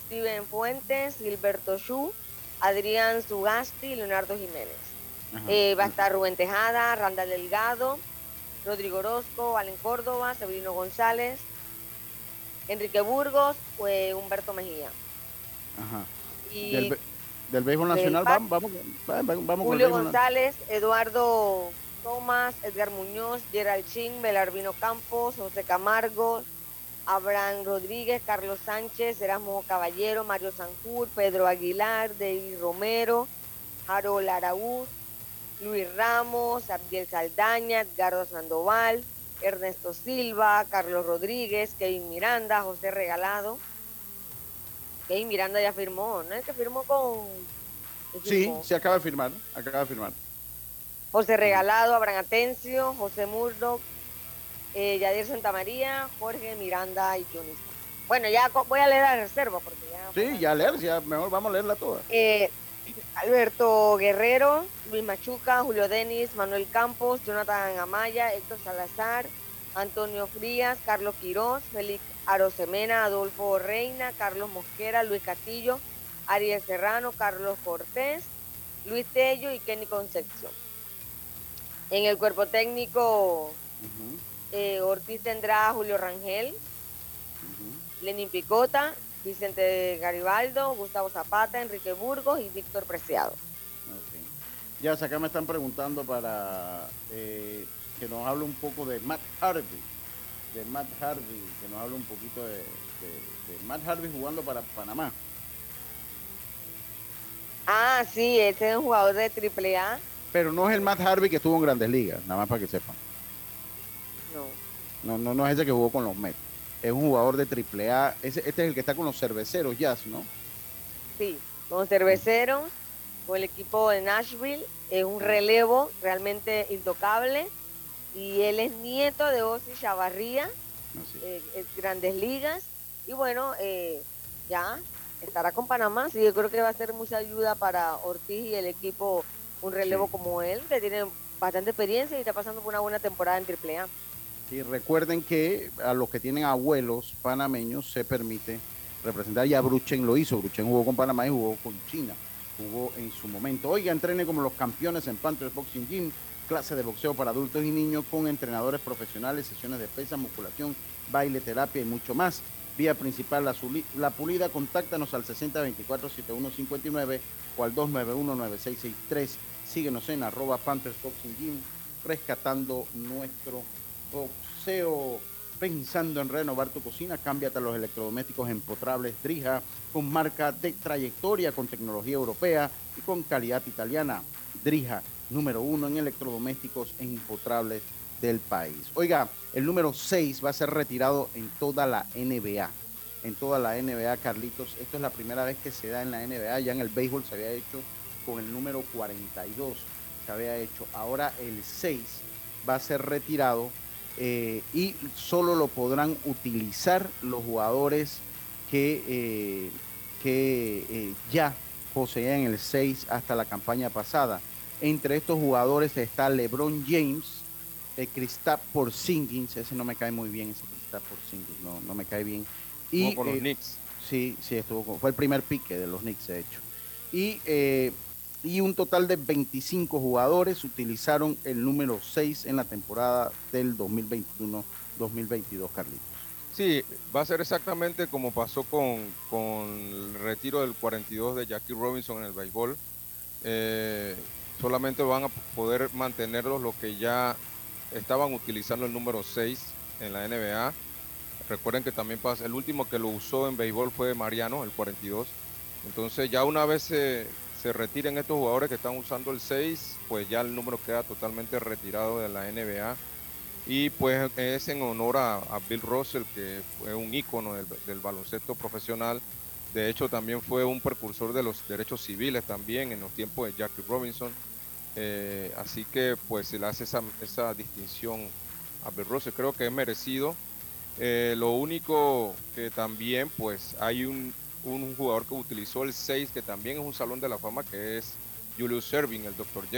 Steven Fuentes, Gilberto Shu, Adrián Sugasti y Leonardo Jiménez. Eh, va a estar Rubén Tejada, Randall Delgado, Rodrigo Orozco, Valen Córdoba, Severino González, Enrique Burgos, eh, Humberto Mejía. Ajá. Y del béisbol nacional, vamos, vamos, vamos, vamos con el Julio González, Eduardo Tomás, Edgar Muñoz, Gerald Chin, Belarvino Campos, José Camargo, Abraham Rodríguez, Carlos Sánchez, Erasmo Caballero, Mario Sanjur, Pedro Aguilar, David Romero, Harold Araúz, Luis Ramos, Abdiel Saldaña, Edgardo Sandoval, Ernesto Silva, Carlos Rodríguez, Kevin Miranda, José Regalado. Miranda ya firmó, ¿no? Es que firmó con... Sí, firmó? se acaba de firmar, acaba de firmar. José Regalado, Abraham Atencio, José Murdoch, eh, Yadir Santamaría, Jorge Miranda y Johnny. Bueno, ya voy a leer la reserva porque ya... Sí, ya leer, ya mejor vamos a leerla toda. Eh, Alberto Guerrero, Luis Machuca, Julio Denis, Manuel Campos, Jonathan Amaya, Héctor Salazar, Antonio Frías, Carlos Quirós, Félix Arosemena, Adolfo Reina, Carlos Mosquera, Luis Castillo, Ariel Serrano, Carlos Cortés, Luis Tello y Kenny Concepción. En el cuerpo técnico, eh, Ortiz tendrá a Julio Rangel, Lenin Picota, Vicente Garibaldo, Gustavo Zapata, Enrique Burgos y Víctor Preciado. Ya acá me están preguntando para eh, que nos hable un poco de Matt Harvey, de Matt Harvey, que nos hable un poquito de, de- de Matt Harvey jugando para Panamá. Ah, sí, ese es un jugador de AAA. Pero no es el Matt Harvey que estuvo en Grandes Ligas, nada más para que sepan. No. No, no, no es ese que jugó con los Mets. Es un jugador de AAA. Ese, este es el que está con los cerveceros Jazz, ¿no? Sí, con cerveceros, con el equipo de Nashville, es un relevo realmente intocable. Y él es nieto de Ozzy Chavarría, eh, es Grandes Ligas. Y bueno, eh, ya estará con Panamá. Sí, yo creo que va a ser mucha ayuda para Ortiz y el equipo, un relevo como él, que tiene bastante experiencia y está pasando por una buena temporada en AAA. Y recuerden que a los que tienen abuelos panameños se permite representar. Ya Bruchen lo hizo. Bruchen jugó con Panamá y jugó con China. Jugó en su momento. Oiga, entrene como los campeones en Panthers Boxing Gym. Clase de boxeo para adultos y niños con entrenadores profesionales, sesiones de pesa, musculación, baile, terapia y mucho más. Vía principal La, La Pulida, contáctanos al 6024-7159 o al 291-9663. Síguenos en arroba Panthers Boxing Gym, rescatando nuestro boxeo. Pensando en renovar tu cocina, cámbiate a los electrodomésticos empotrables Drija con marca de trayectoria, con tecnología europea y con calidad italiana. Drija, número uno en electrodomésticos e empotrables del país. Oiga, el número 6 va a ser retirado en toda la NBA. En toda la NBA, Carlitos. Esto es la primera vez que se da en la NBA. Ya en el béisbol se había hecho con el número 42. Se había hecho. Ahora el 6 va a ser retirado eh, y solo lo podrán utilizar los jugadores que, eh, que eh, ya poseían el 6 hasta la campaña pasada. Entre estos jugadores está LeBron James, eh, Kristaps Porzingis, ese no me cae muy bien, ese Kristaps Porzingis, no, no me cae bien. Jugó con los eh, Knicks. Sí, sí, estuvo con- fue el primer pique de los Knicks, de hecho. Y, eh, y un total de 25 jugadores utilizaron el número 6 en la temporada del 2021-2022, Carlitos. Sí, va a ser exactamente como pasó con, con el retiro del 42 de Jackie Robinson en el béisbol. Eh, solamente van a poder mantenerlos los que ya estaban utilizando el número 6 en la NBA. Recuerden que también pasa, el último que lo usó en béisbol fue Mariano, el 42. Entonces ya una vez se, se retiren estos jugadores que están usando el 6, pues ya el número queda totalmente retirado de la NBA. Y pues es en honor a, Bill Russell, que fue un ícono del, del baloncesto profesional De hecho, también fue un precursor de los derechos civiles también en los tiempos de Jackie Robinson. Eh, así que pues se le hace esa, distinción a Russell. Creo que es merecido. Eh, lo único que también pues hay un, jugador que utilizó el 6, que también es un salón de la fama, que es Julius Serving, el Dr. J.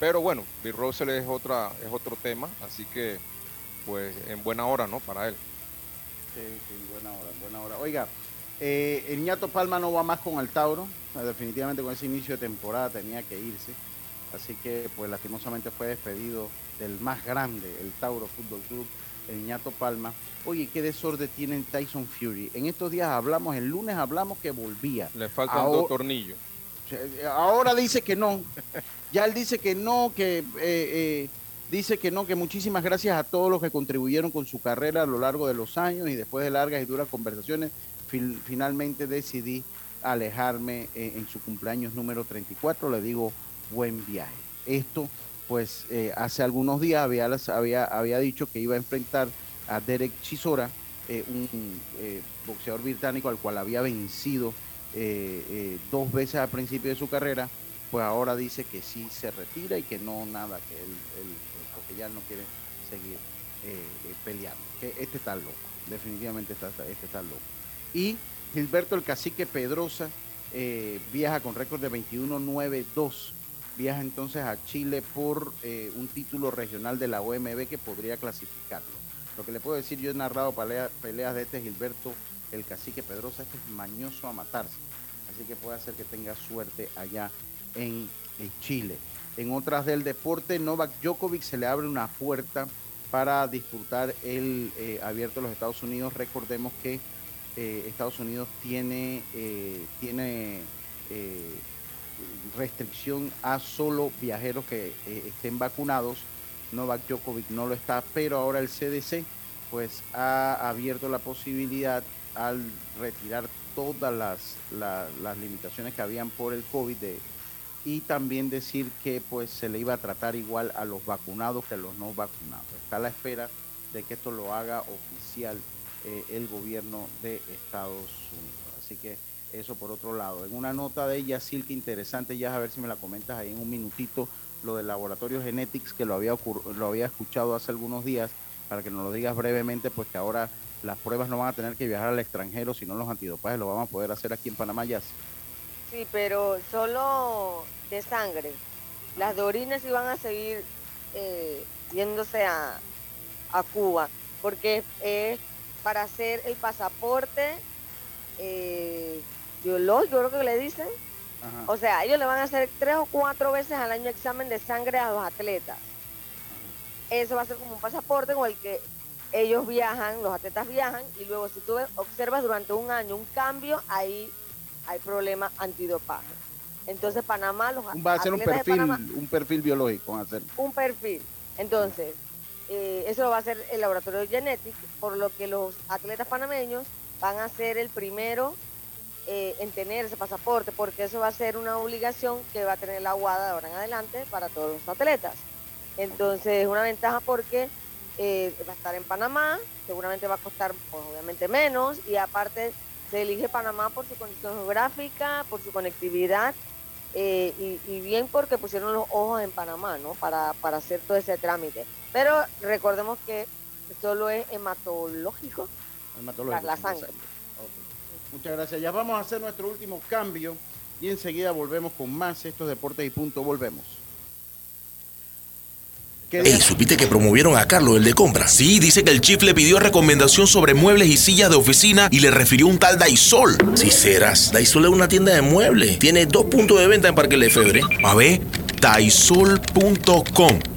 Pero bueno, Bill Russell es, otra, es otro tema, así que pues en buena hora, ¿no? Para él. Sí, sí, en buena hora, en buena hora. Oiga, eh, el Ñato Palma no va más con el Tauro, definitivamente con ese inicio de temporada tenía que irse, así que pues lastimosamente fue despedido del más grande, el Tauro Fútbol Club, el Ñato Palma. Oye, qué desorden tiene Tyson Fury. En estos días hablamos, el lunes hablamos que volvía. Le faltan dos tornillos. Ahora dice que no. Ya él dice que no, que eh, eh, dice que no, que muchísimas gracias a todos los que contribuyeron con su carrera a lo largo de los años y después de largas y duras conversaciones, finalmente decidí alejarme eh, en su cumpleaños número 34. Le digo buen viaje. Esto, pues, hace algunos días había, había, había dicho que iba a enfrentar a Derek Chisora, un boxeador británico al cual había vencido eh, eh, dos veces al principio de su carrera, pues ahora dice que sí se retira y que no nada, que él, porque ya no quiere seguir eh, peleando. Este está loco, definitivamente está, este está loco. Y Gilberto el Cacique Pedrosa viaja con récord de 21-9-2. Viaja entonces a Chile por un título regional de la OMB que podría clasificarlo. Lo que le puedo decir, yo he narrado peleas de este Gilberto el cacique Pedrosa este es mañoso a matarse. Así que puede hacer que tenga suerte allá en, Chile. En otras del deporte, Novak Djokovic se le abre una puerta para disputar el eh, abierto de los Estados Unidos. Recordemos que eh, Estados Unidos tiene, eh, tiene restricción a solo viajeros que estén vacunados. Novak Djokovic no lo está, pero ahora el CDC pues ha abierto la posibilidad al retirar todas las, las limitaciones que habían por el COVID y también decir que pues se le iba a tratar igual a los vacunados que a los no vacunados. Está a la espera de que esto lo haga oficial eh, el gobierno de Estados Unidos. Así que eso por otro lado. En una nota de ella, que interesante, ya a ver si me la comentas ahí en un minutito, lo del laboratorio Genetics, que lo había, lo había escuchado hace algunos días, para que nos lo digas brevemente, pues que ahora las pruebas no van a tener que viajar al extranjero, sino los antidopajes lo vamos a poder hacer aquí en Panamá ya. Sí, pero solo de sangre. Las de orina sí van a seguir eh, yéndose a, Cuba, porque es para hacer el pasaporte eh, biológico, creo que le dicen. O sea, ellos le van a hacer tres o cuatro veces al año examen de sangre a los atletas. Eso va a ser como un pasaporte con el que ellos viajan, los atletas viajan y luego si tú observas durante un año un cambio, ahí hay problema antidopaje. Entonces Panamá los va a hacer un perfil, un perfil biológico, a hacer. Un perfil. Entonces, eh, eso lo va a hacer el laboratorio de Genetic, por lo que los atletas panameños van a ser el primero eh, en tener ese pasaporte, porque eso va a ser una obligación que va a tener la aguada de ahora en adelante para todos los atletas. Entonces, es una ventaja porque eh, va a estar en Panamá, seguramente va a costar pues, obviamente menos y aparte se elige Panamá por su condición geográfica, por su conectividad eh, y, bien porque pusieron los ojos en Panamá, ¿no? Para, para hacer todo ese trámite. Pero recordemos que solo es hematológico, hematológico la sangre. Muchas gracias. Ya vamos a hacer nuestro último cambio y enseguida volvemos con más estos deportes y punto. Volvemos. Ey, ¿supiste que promovieron a Carlos, el de compra? Sí, dice que el chief le pidió recomendación sobre muebles y sillas de oficina y le refirió un tal Daisol. Si serás, Daisol es una tienda de muebles. Tiene dos puntos de venta en Parque Lefebvre. A ver, daisol.com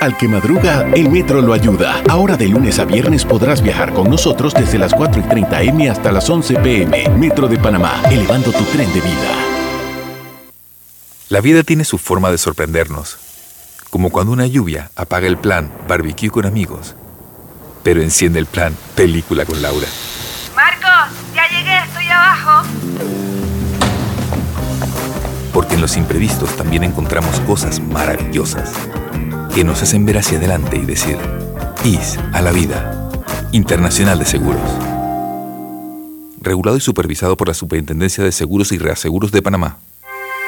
Al que madruga, el metro lo ayuda. Ahora de lunes a viernes podrás viajar con nosotros desde las 4 y 30 M hasta las 11 PM. Metro de Panamá, elevando tu tren de vida. La vida tiene su forma de sorprendernos Como cuando una lluvia apaga el plan barbecue con amigos, pero enciende el plan película con Laura. Marcos, ya llegué, estoy abajo. Porque en los imprevistos también encontramos cosas maravillosas que nos hacen ver hacia adelante y decir, IS a la vida. Internacional de Seguros. Regulado y supervisado por la Superintendencia de Seguros y Reaseguros de Panamá.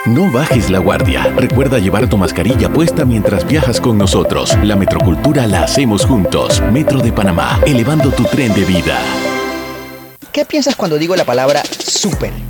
No bajes la guardia. Recuerda llevar tu mascarilla puesta mientras viajas con nosotros. La metrocultura la hacemos juntos. Metro de Panamá, elevando tu tren de vida. ¿Qué piensas cuando digo la palabra super?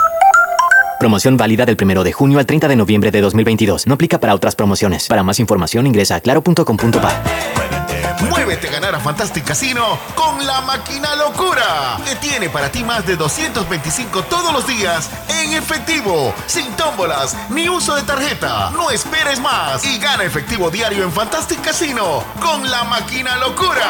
Promoción válida del 1 de junio al 30 de noviembre de 2022. No aplica para otras promociones. Para más información ingresa a claro.com.pa. Muévete a ganar a Fantastic Casino con la máquina locura, que tiene para ti más de 225 todos los días en efectivo, sin tómbolas ni uso de tarjeta. No esperes más y gana efectivo diario en Fantastic Casino con la máquina locura.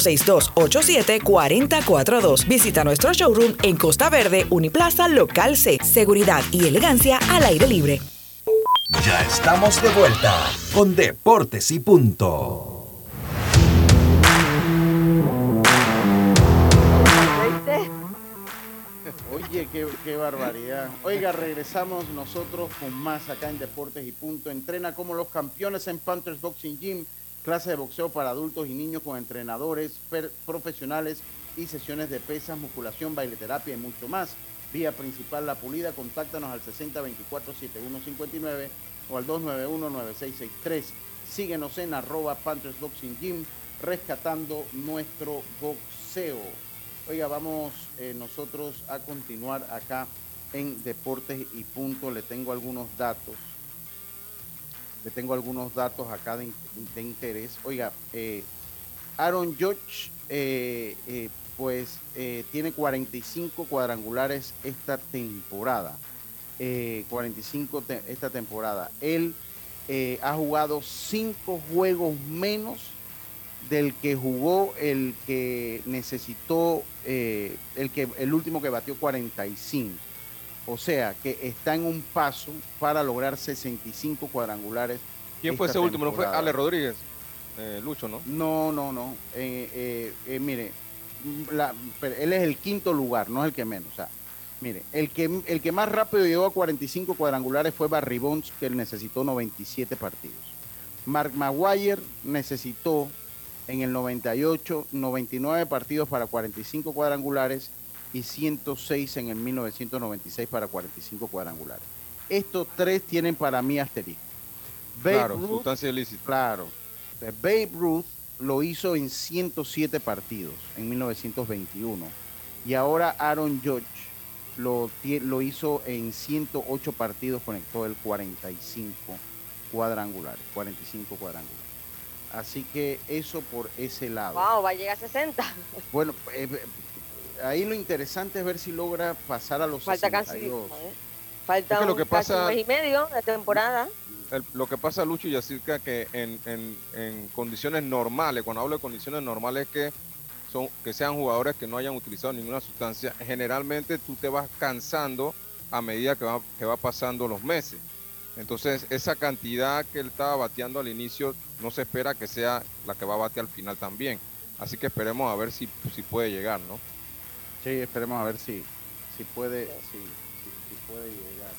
6287-4042. Visita nuestro showroom en Costa Verde, Uniplaza Local C. Seguridad y elegancia al aire libre. Ya estamos de vuelta con Deportes y Punto. Oye, qué, qué barbaridad. Oiga, regresamos nosotros con más acá en Deportes y Punto. Entrena como los campeones en Panthers Boxing Gym, clase de boxeo para adultos y niños con entrenadores profesionales y sesiones de pesas, musculación, baileterapia y mucho más. Vía principal La Pulida, contáctanos al 6024-7159 o al 291-9663. Síguenos en arroba Panthers Boxing Gym, rescatando nuestro boxeo. Oiga, vamos eh, nosotros a continuar acá en Deportes y Punto. Le tengo algunos datos. Le tengo algunos datos acá de, in- de interés. Oiga, eh, Aaron Judge, eh, eh, pues tiene 45 cuadrangulares esta temporada. Eh, 45 te- esta temporada. Él ha jugado 5 juegos menos del que jugó el que necesitó, el, que, el último que batió 45. O sea que está en un paso para lograr 65 cuadrangulares. ¿Quién fue ese último? ¿No fue. Ale Rodríguez? Eh, Lucho, ¿no? No, no, no. Eh, eh, mire, la- él es el quinto lugar, no es el que menos. O sea, mire, el que, el que más rápido llegó a 45 cuadrangulares fue Barry Bonds, que él necesitó 97 partidos. Mark Maguire necesitó en el 98 99 partidos para 45 cuadrangulares y 106 en el 1996 para 45 cuadrangulares. Estos tres tienen para mí asterisco. Babe Claro, Ruth- sustancia ilícita. Claro. Babe Ruth lo hizo en 107 partidos en 1921 y ahora Aaron Judge lo, lo hizo en 108 partidos, conectó el 45 cuadrangulares, 45 cuadrangulares. Así que eso por ese lado. Wow, va a llegar a 60. Bueno, eh, ahí lo interesante es ver si logra pasar a los Falta casi. 62. joder, Falta Es que lo un- que casi un mes y medio de temporada. El- lo que pasa, Lucho y Yacirca, que en, en- en condiciones normales, cuando hablo de condiciones normales, que son que sean jugadores que no hayan utilizado ninguna sustancia, generalmente tú te vas cansando a medida que va, que va pasando los meses. Entonces, esa cantidad que él estaba bateando al inicio, no se espera que sea la que va a batear al final también. Así que esperemos a ver si, si puede llegar, ¿no? Sí, esperemos a ver si, si puede, si, si, puede llegar.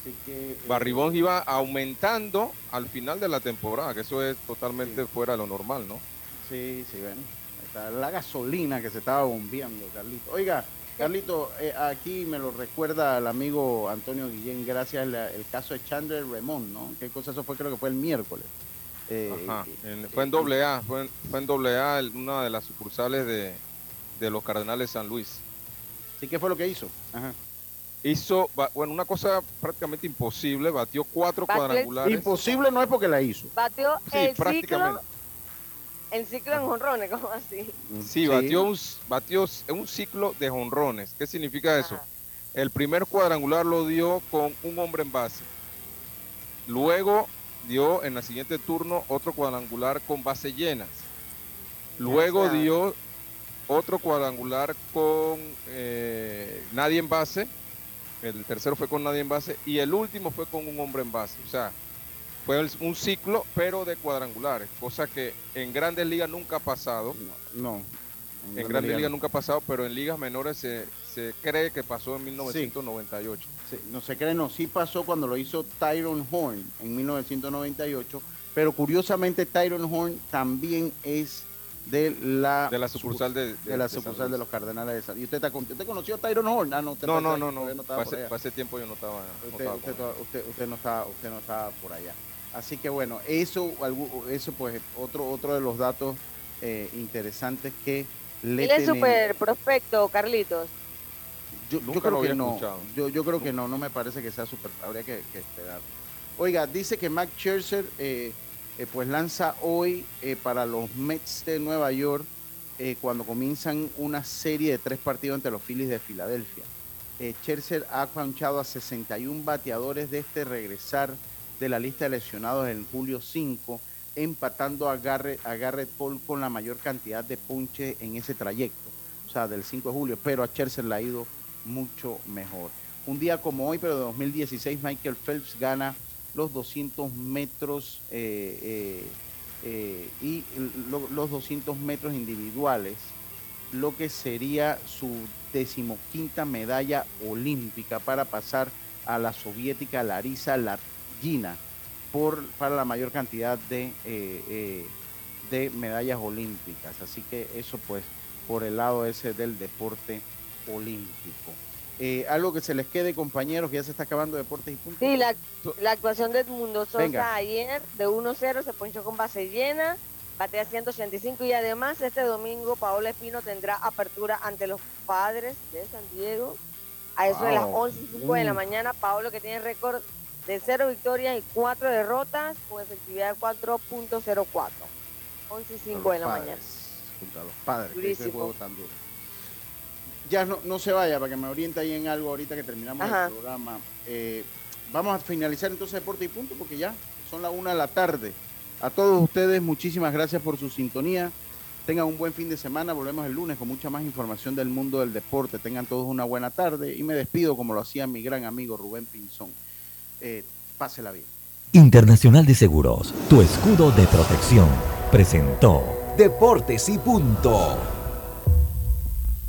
Así que eh, Barribón iba aumentando al final de la temporada, que eso es totalmente fuera de lo normal, ¿no? Sí, sí, ven. Está la gasolina que se estaba bombeando, Carlito. Oiga, Carlito, eh, aquí me lo recuerda el amigo Antonio Guillén, gracias al el caso de Chandler Remón, ¿no? ¿Qué cosa eso fue? Creo que fue el miércoles. Eh, Ajá, fue en doble A, fue en, fue en doble A, una de las sucursales de, de los Cardenales San Luis. ¿Sí qué fue lo que hizo? Hizo, bueno, una cosa prácticamente imposible, batió cuatro cuadrangulares. Imposible no es porque la hizo. Batió el ciclo, el ciclo en jonrones, ¿cómo así? Sí, batió un, batió un ciclo de jonrones. ¿Qué significa eso? El primer cuadrangular lo dio con un hombre en base. Luego dio en el siguiente turno otro cuadrangular con base llenas. Luego dio otro cuadrangular con eh, nadie en base, el tercero fue con nadie en base y el último fue con un hombre en base. O sea, fue un ciclo, pero de cuadrangulares, cosa que en grandes ligas nunca ha pasado. No. en, grandes ligas nunca ha pasado, pero en ligas menores se, se cree que pasó en 1998. no se cree, no, sí pasó cuando lo hizo Tyron Horn en 1998, pero curiosamente Tyron Horn también es de la, de la sucursal de, de, la sucursal de, los Cardenales de San ¿Y usted, usted conoció a Tyron Horn? Ah, no, no, no, no, no. Hace, tiempo yo no estaba. Usted, usted, no estaba, usted no estaba por allá. Así que bueno, eso, eso pues otro, otro de los datos eh, interesantes que le Él es súper prospecto, Carlitos. Yo, yo creo que no. Yo, yo creo que no, no me parece que sea súper. Habría que, que, esperar. Oiga, dice que Mac Scherzer eh, eh, pues lanza hoy eh, para los Mets de Nueva York eh, cuando comienzan una serie de tres partidos entre los Phillies de Filadelfia. Scherzer ha planchado a 61 bateadores de este regresar de la lista de lesionados en julio 5, empatando a Garrett, a Garrett Paul con la mayor cantidad de punches en ese trayecto, o sea, del 5 de julio, pero a Scherzer le ha ido mucho mejor. Un día como hoy, pero de 2016, Michael Phelps gana los 200 metros eh, eh, eh, y los 200 metros individuales, lo que sería su decimoquinta medalla olímpica para pasar a la soviética Larisa Latgina por, para la mayor cantidad de, de medallas olímpicas. Así que eso pues por el lado ese del deporte olímpico. Eh, algo que se les quede, compañeros, que ya se está acabando Deportes y Puntos. Sí, la, actuación de Edmundo Sosa ayer de 1-0 se ponchó con base llena, batea 185 y además este domingo Paola Espino tendrá apertura ante los padres de San Diego a eso de las 11 y 5 de la mañana. Paolo que tiene récord de 0 victorias y 4 derrotas con efectividad de 4.04. 11 y 5 de la mañana. Junto a los padres, que juego tan duro ya no, se vaya para que me oriente ahí en algo ahorita que terminamos el programa. Eh, vamos a finalizar entonces Deporte y Punto porque ya son las una de la tarde. A todos ustedes, muchísimas gracias por su sintonía. Tengan un buen fin de semana. Volvemos el lunes con mucha más información del mundo del deporte. Tengan todos una buena tarde y me despido como lo hacía mi gran amigo Rubén Pinzón. Eh, pásela bien. Internacional de Seguros, tu escudo de protección, presentó Deportes y Punto.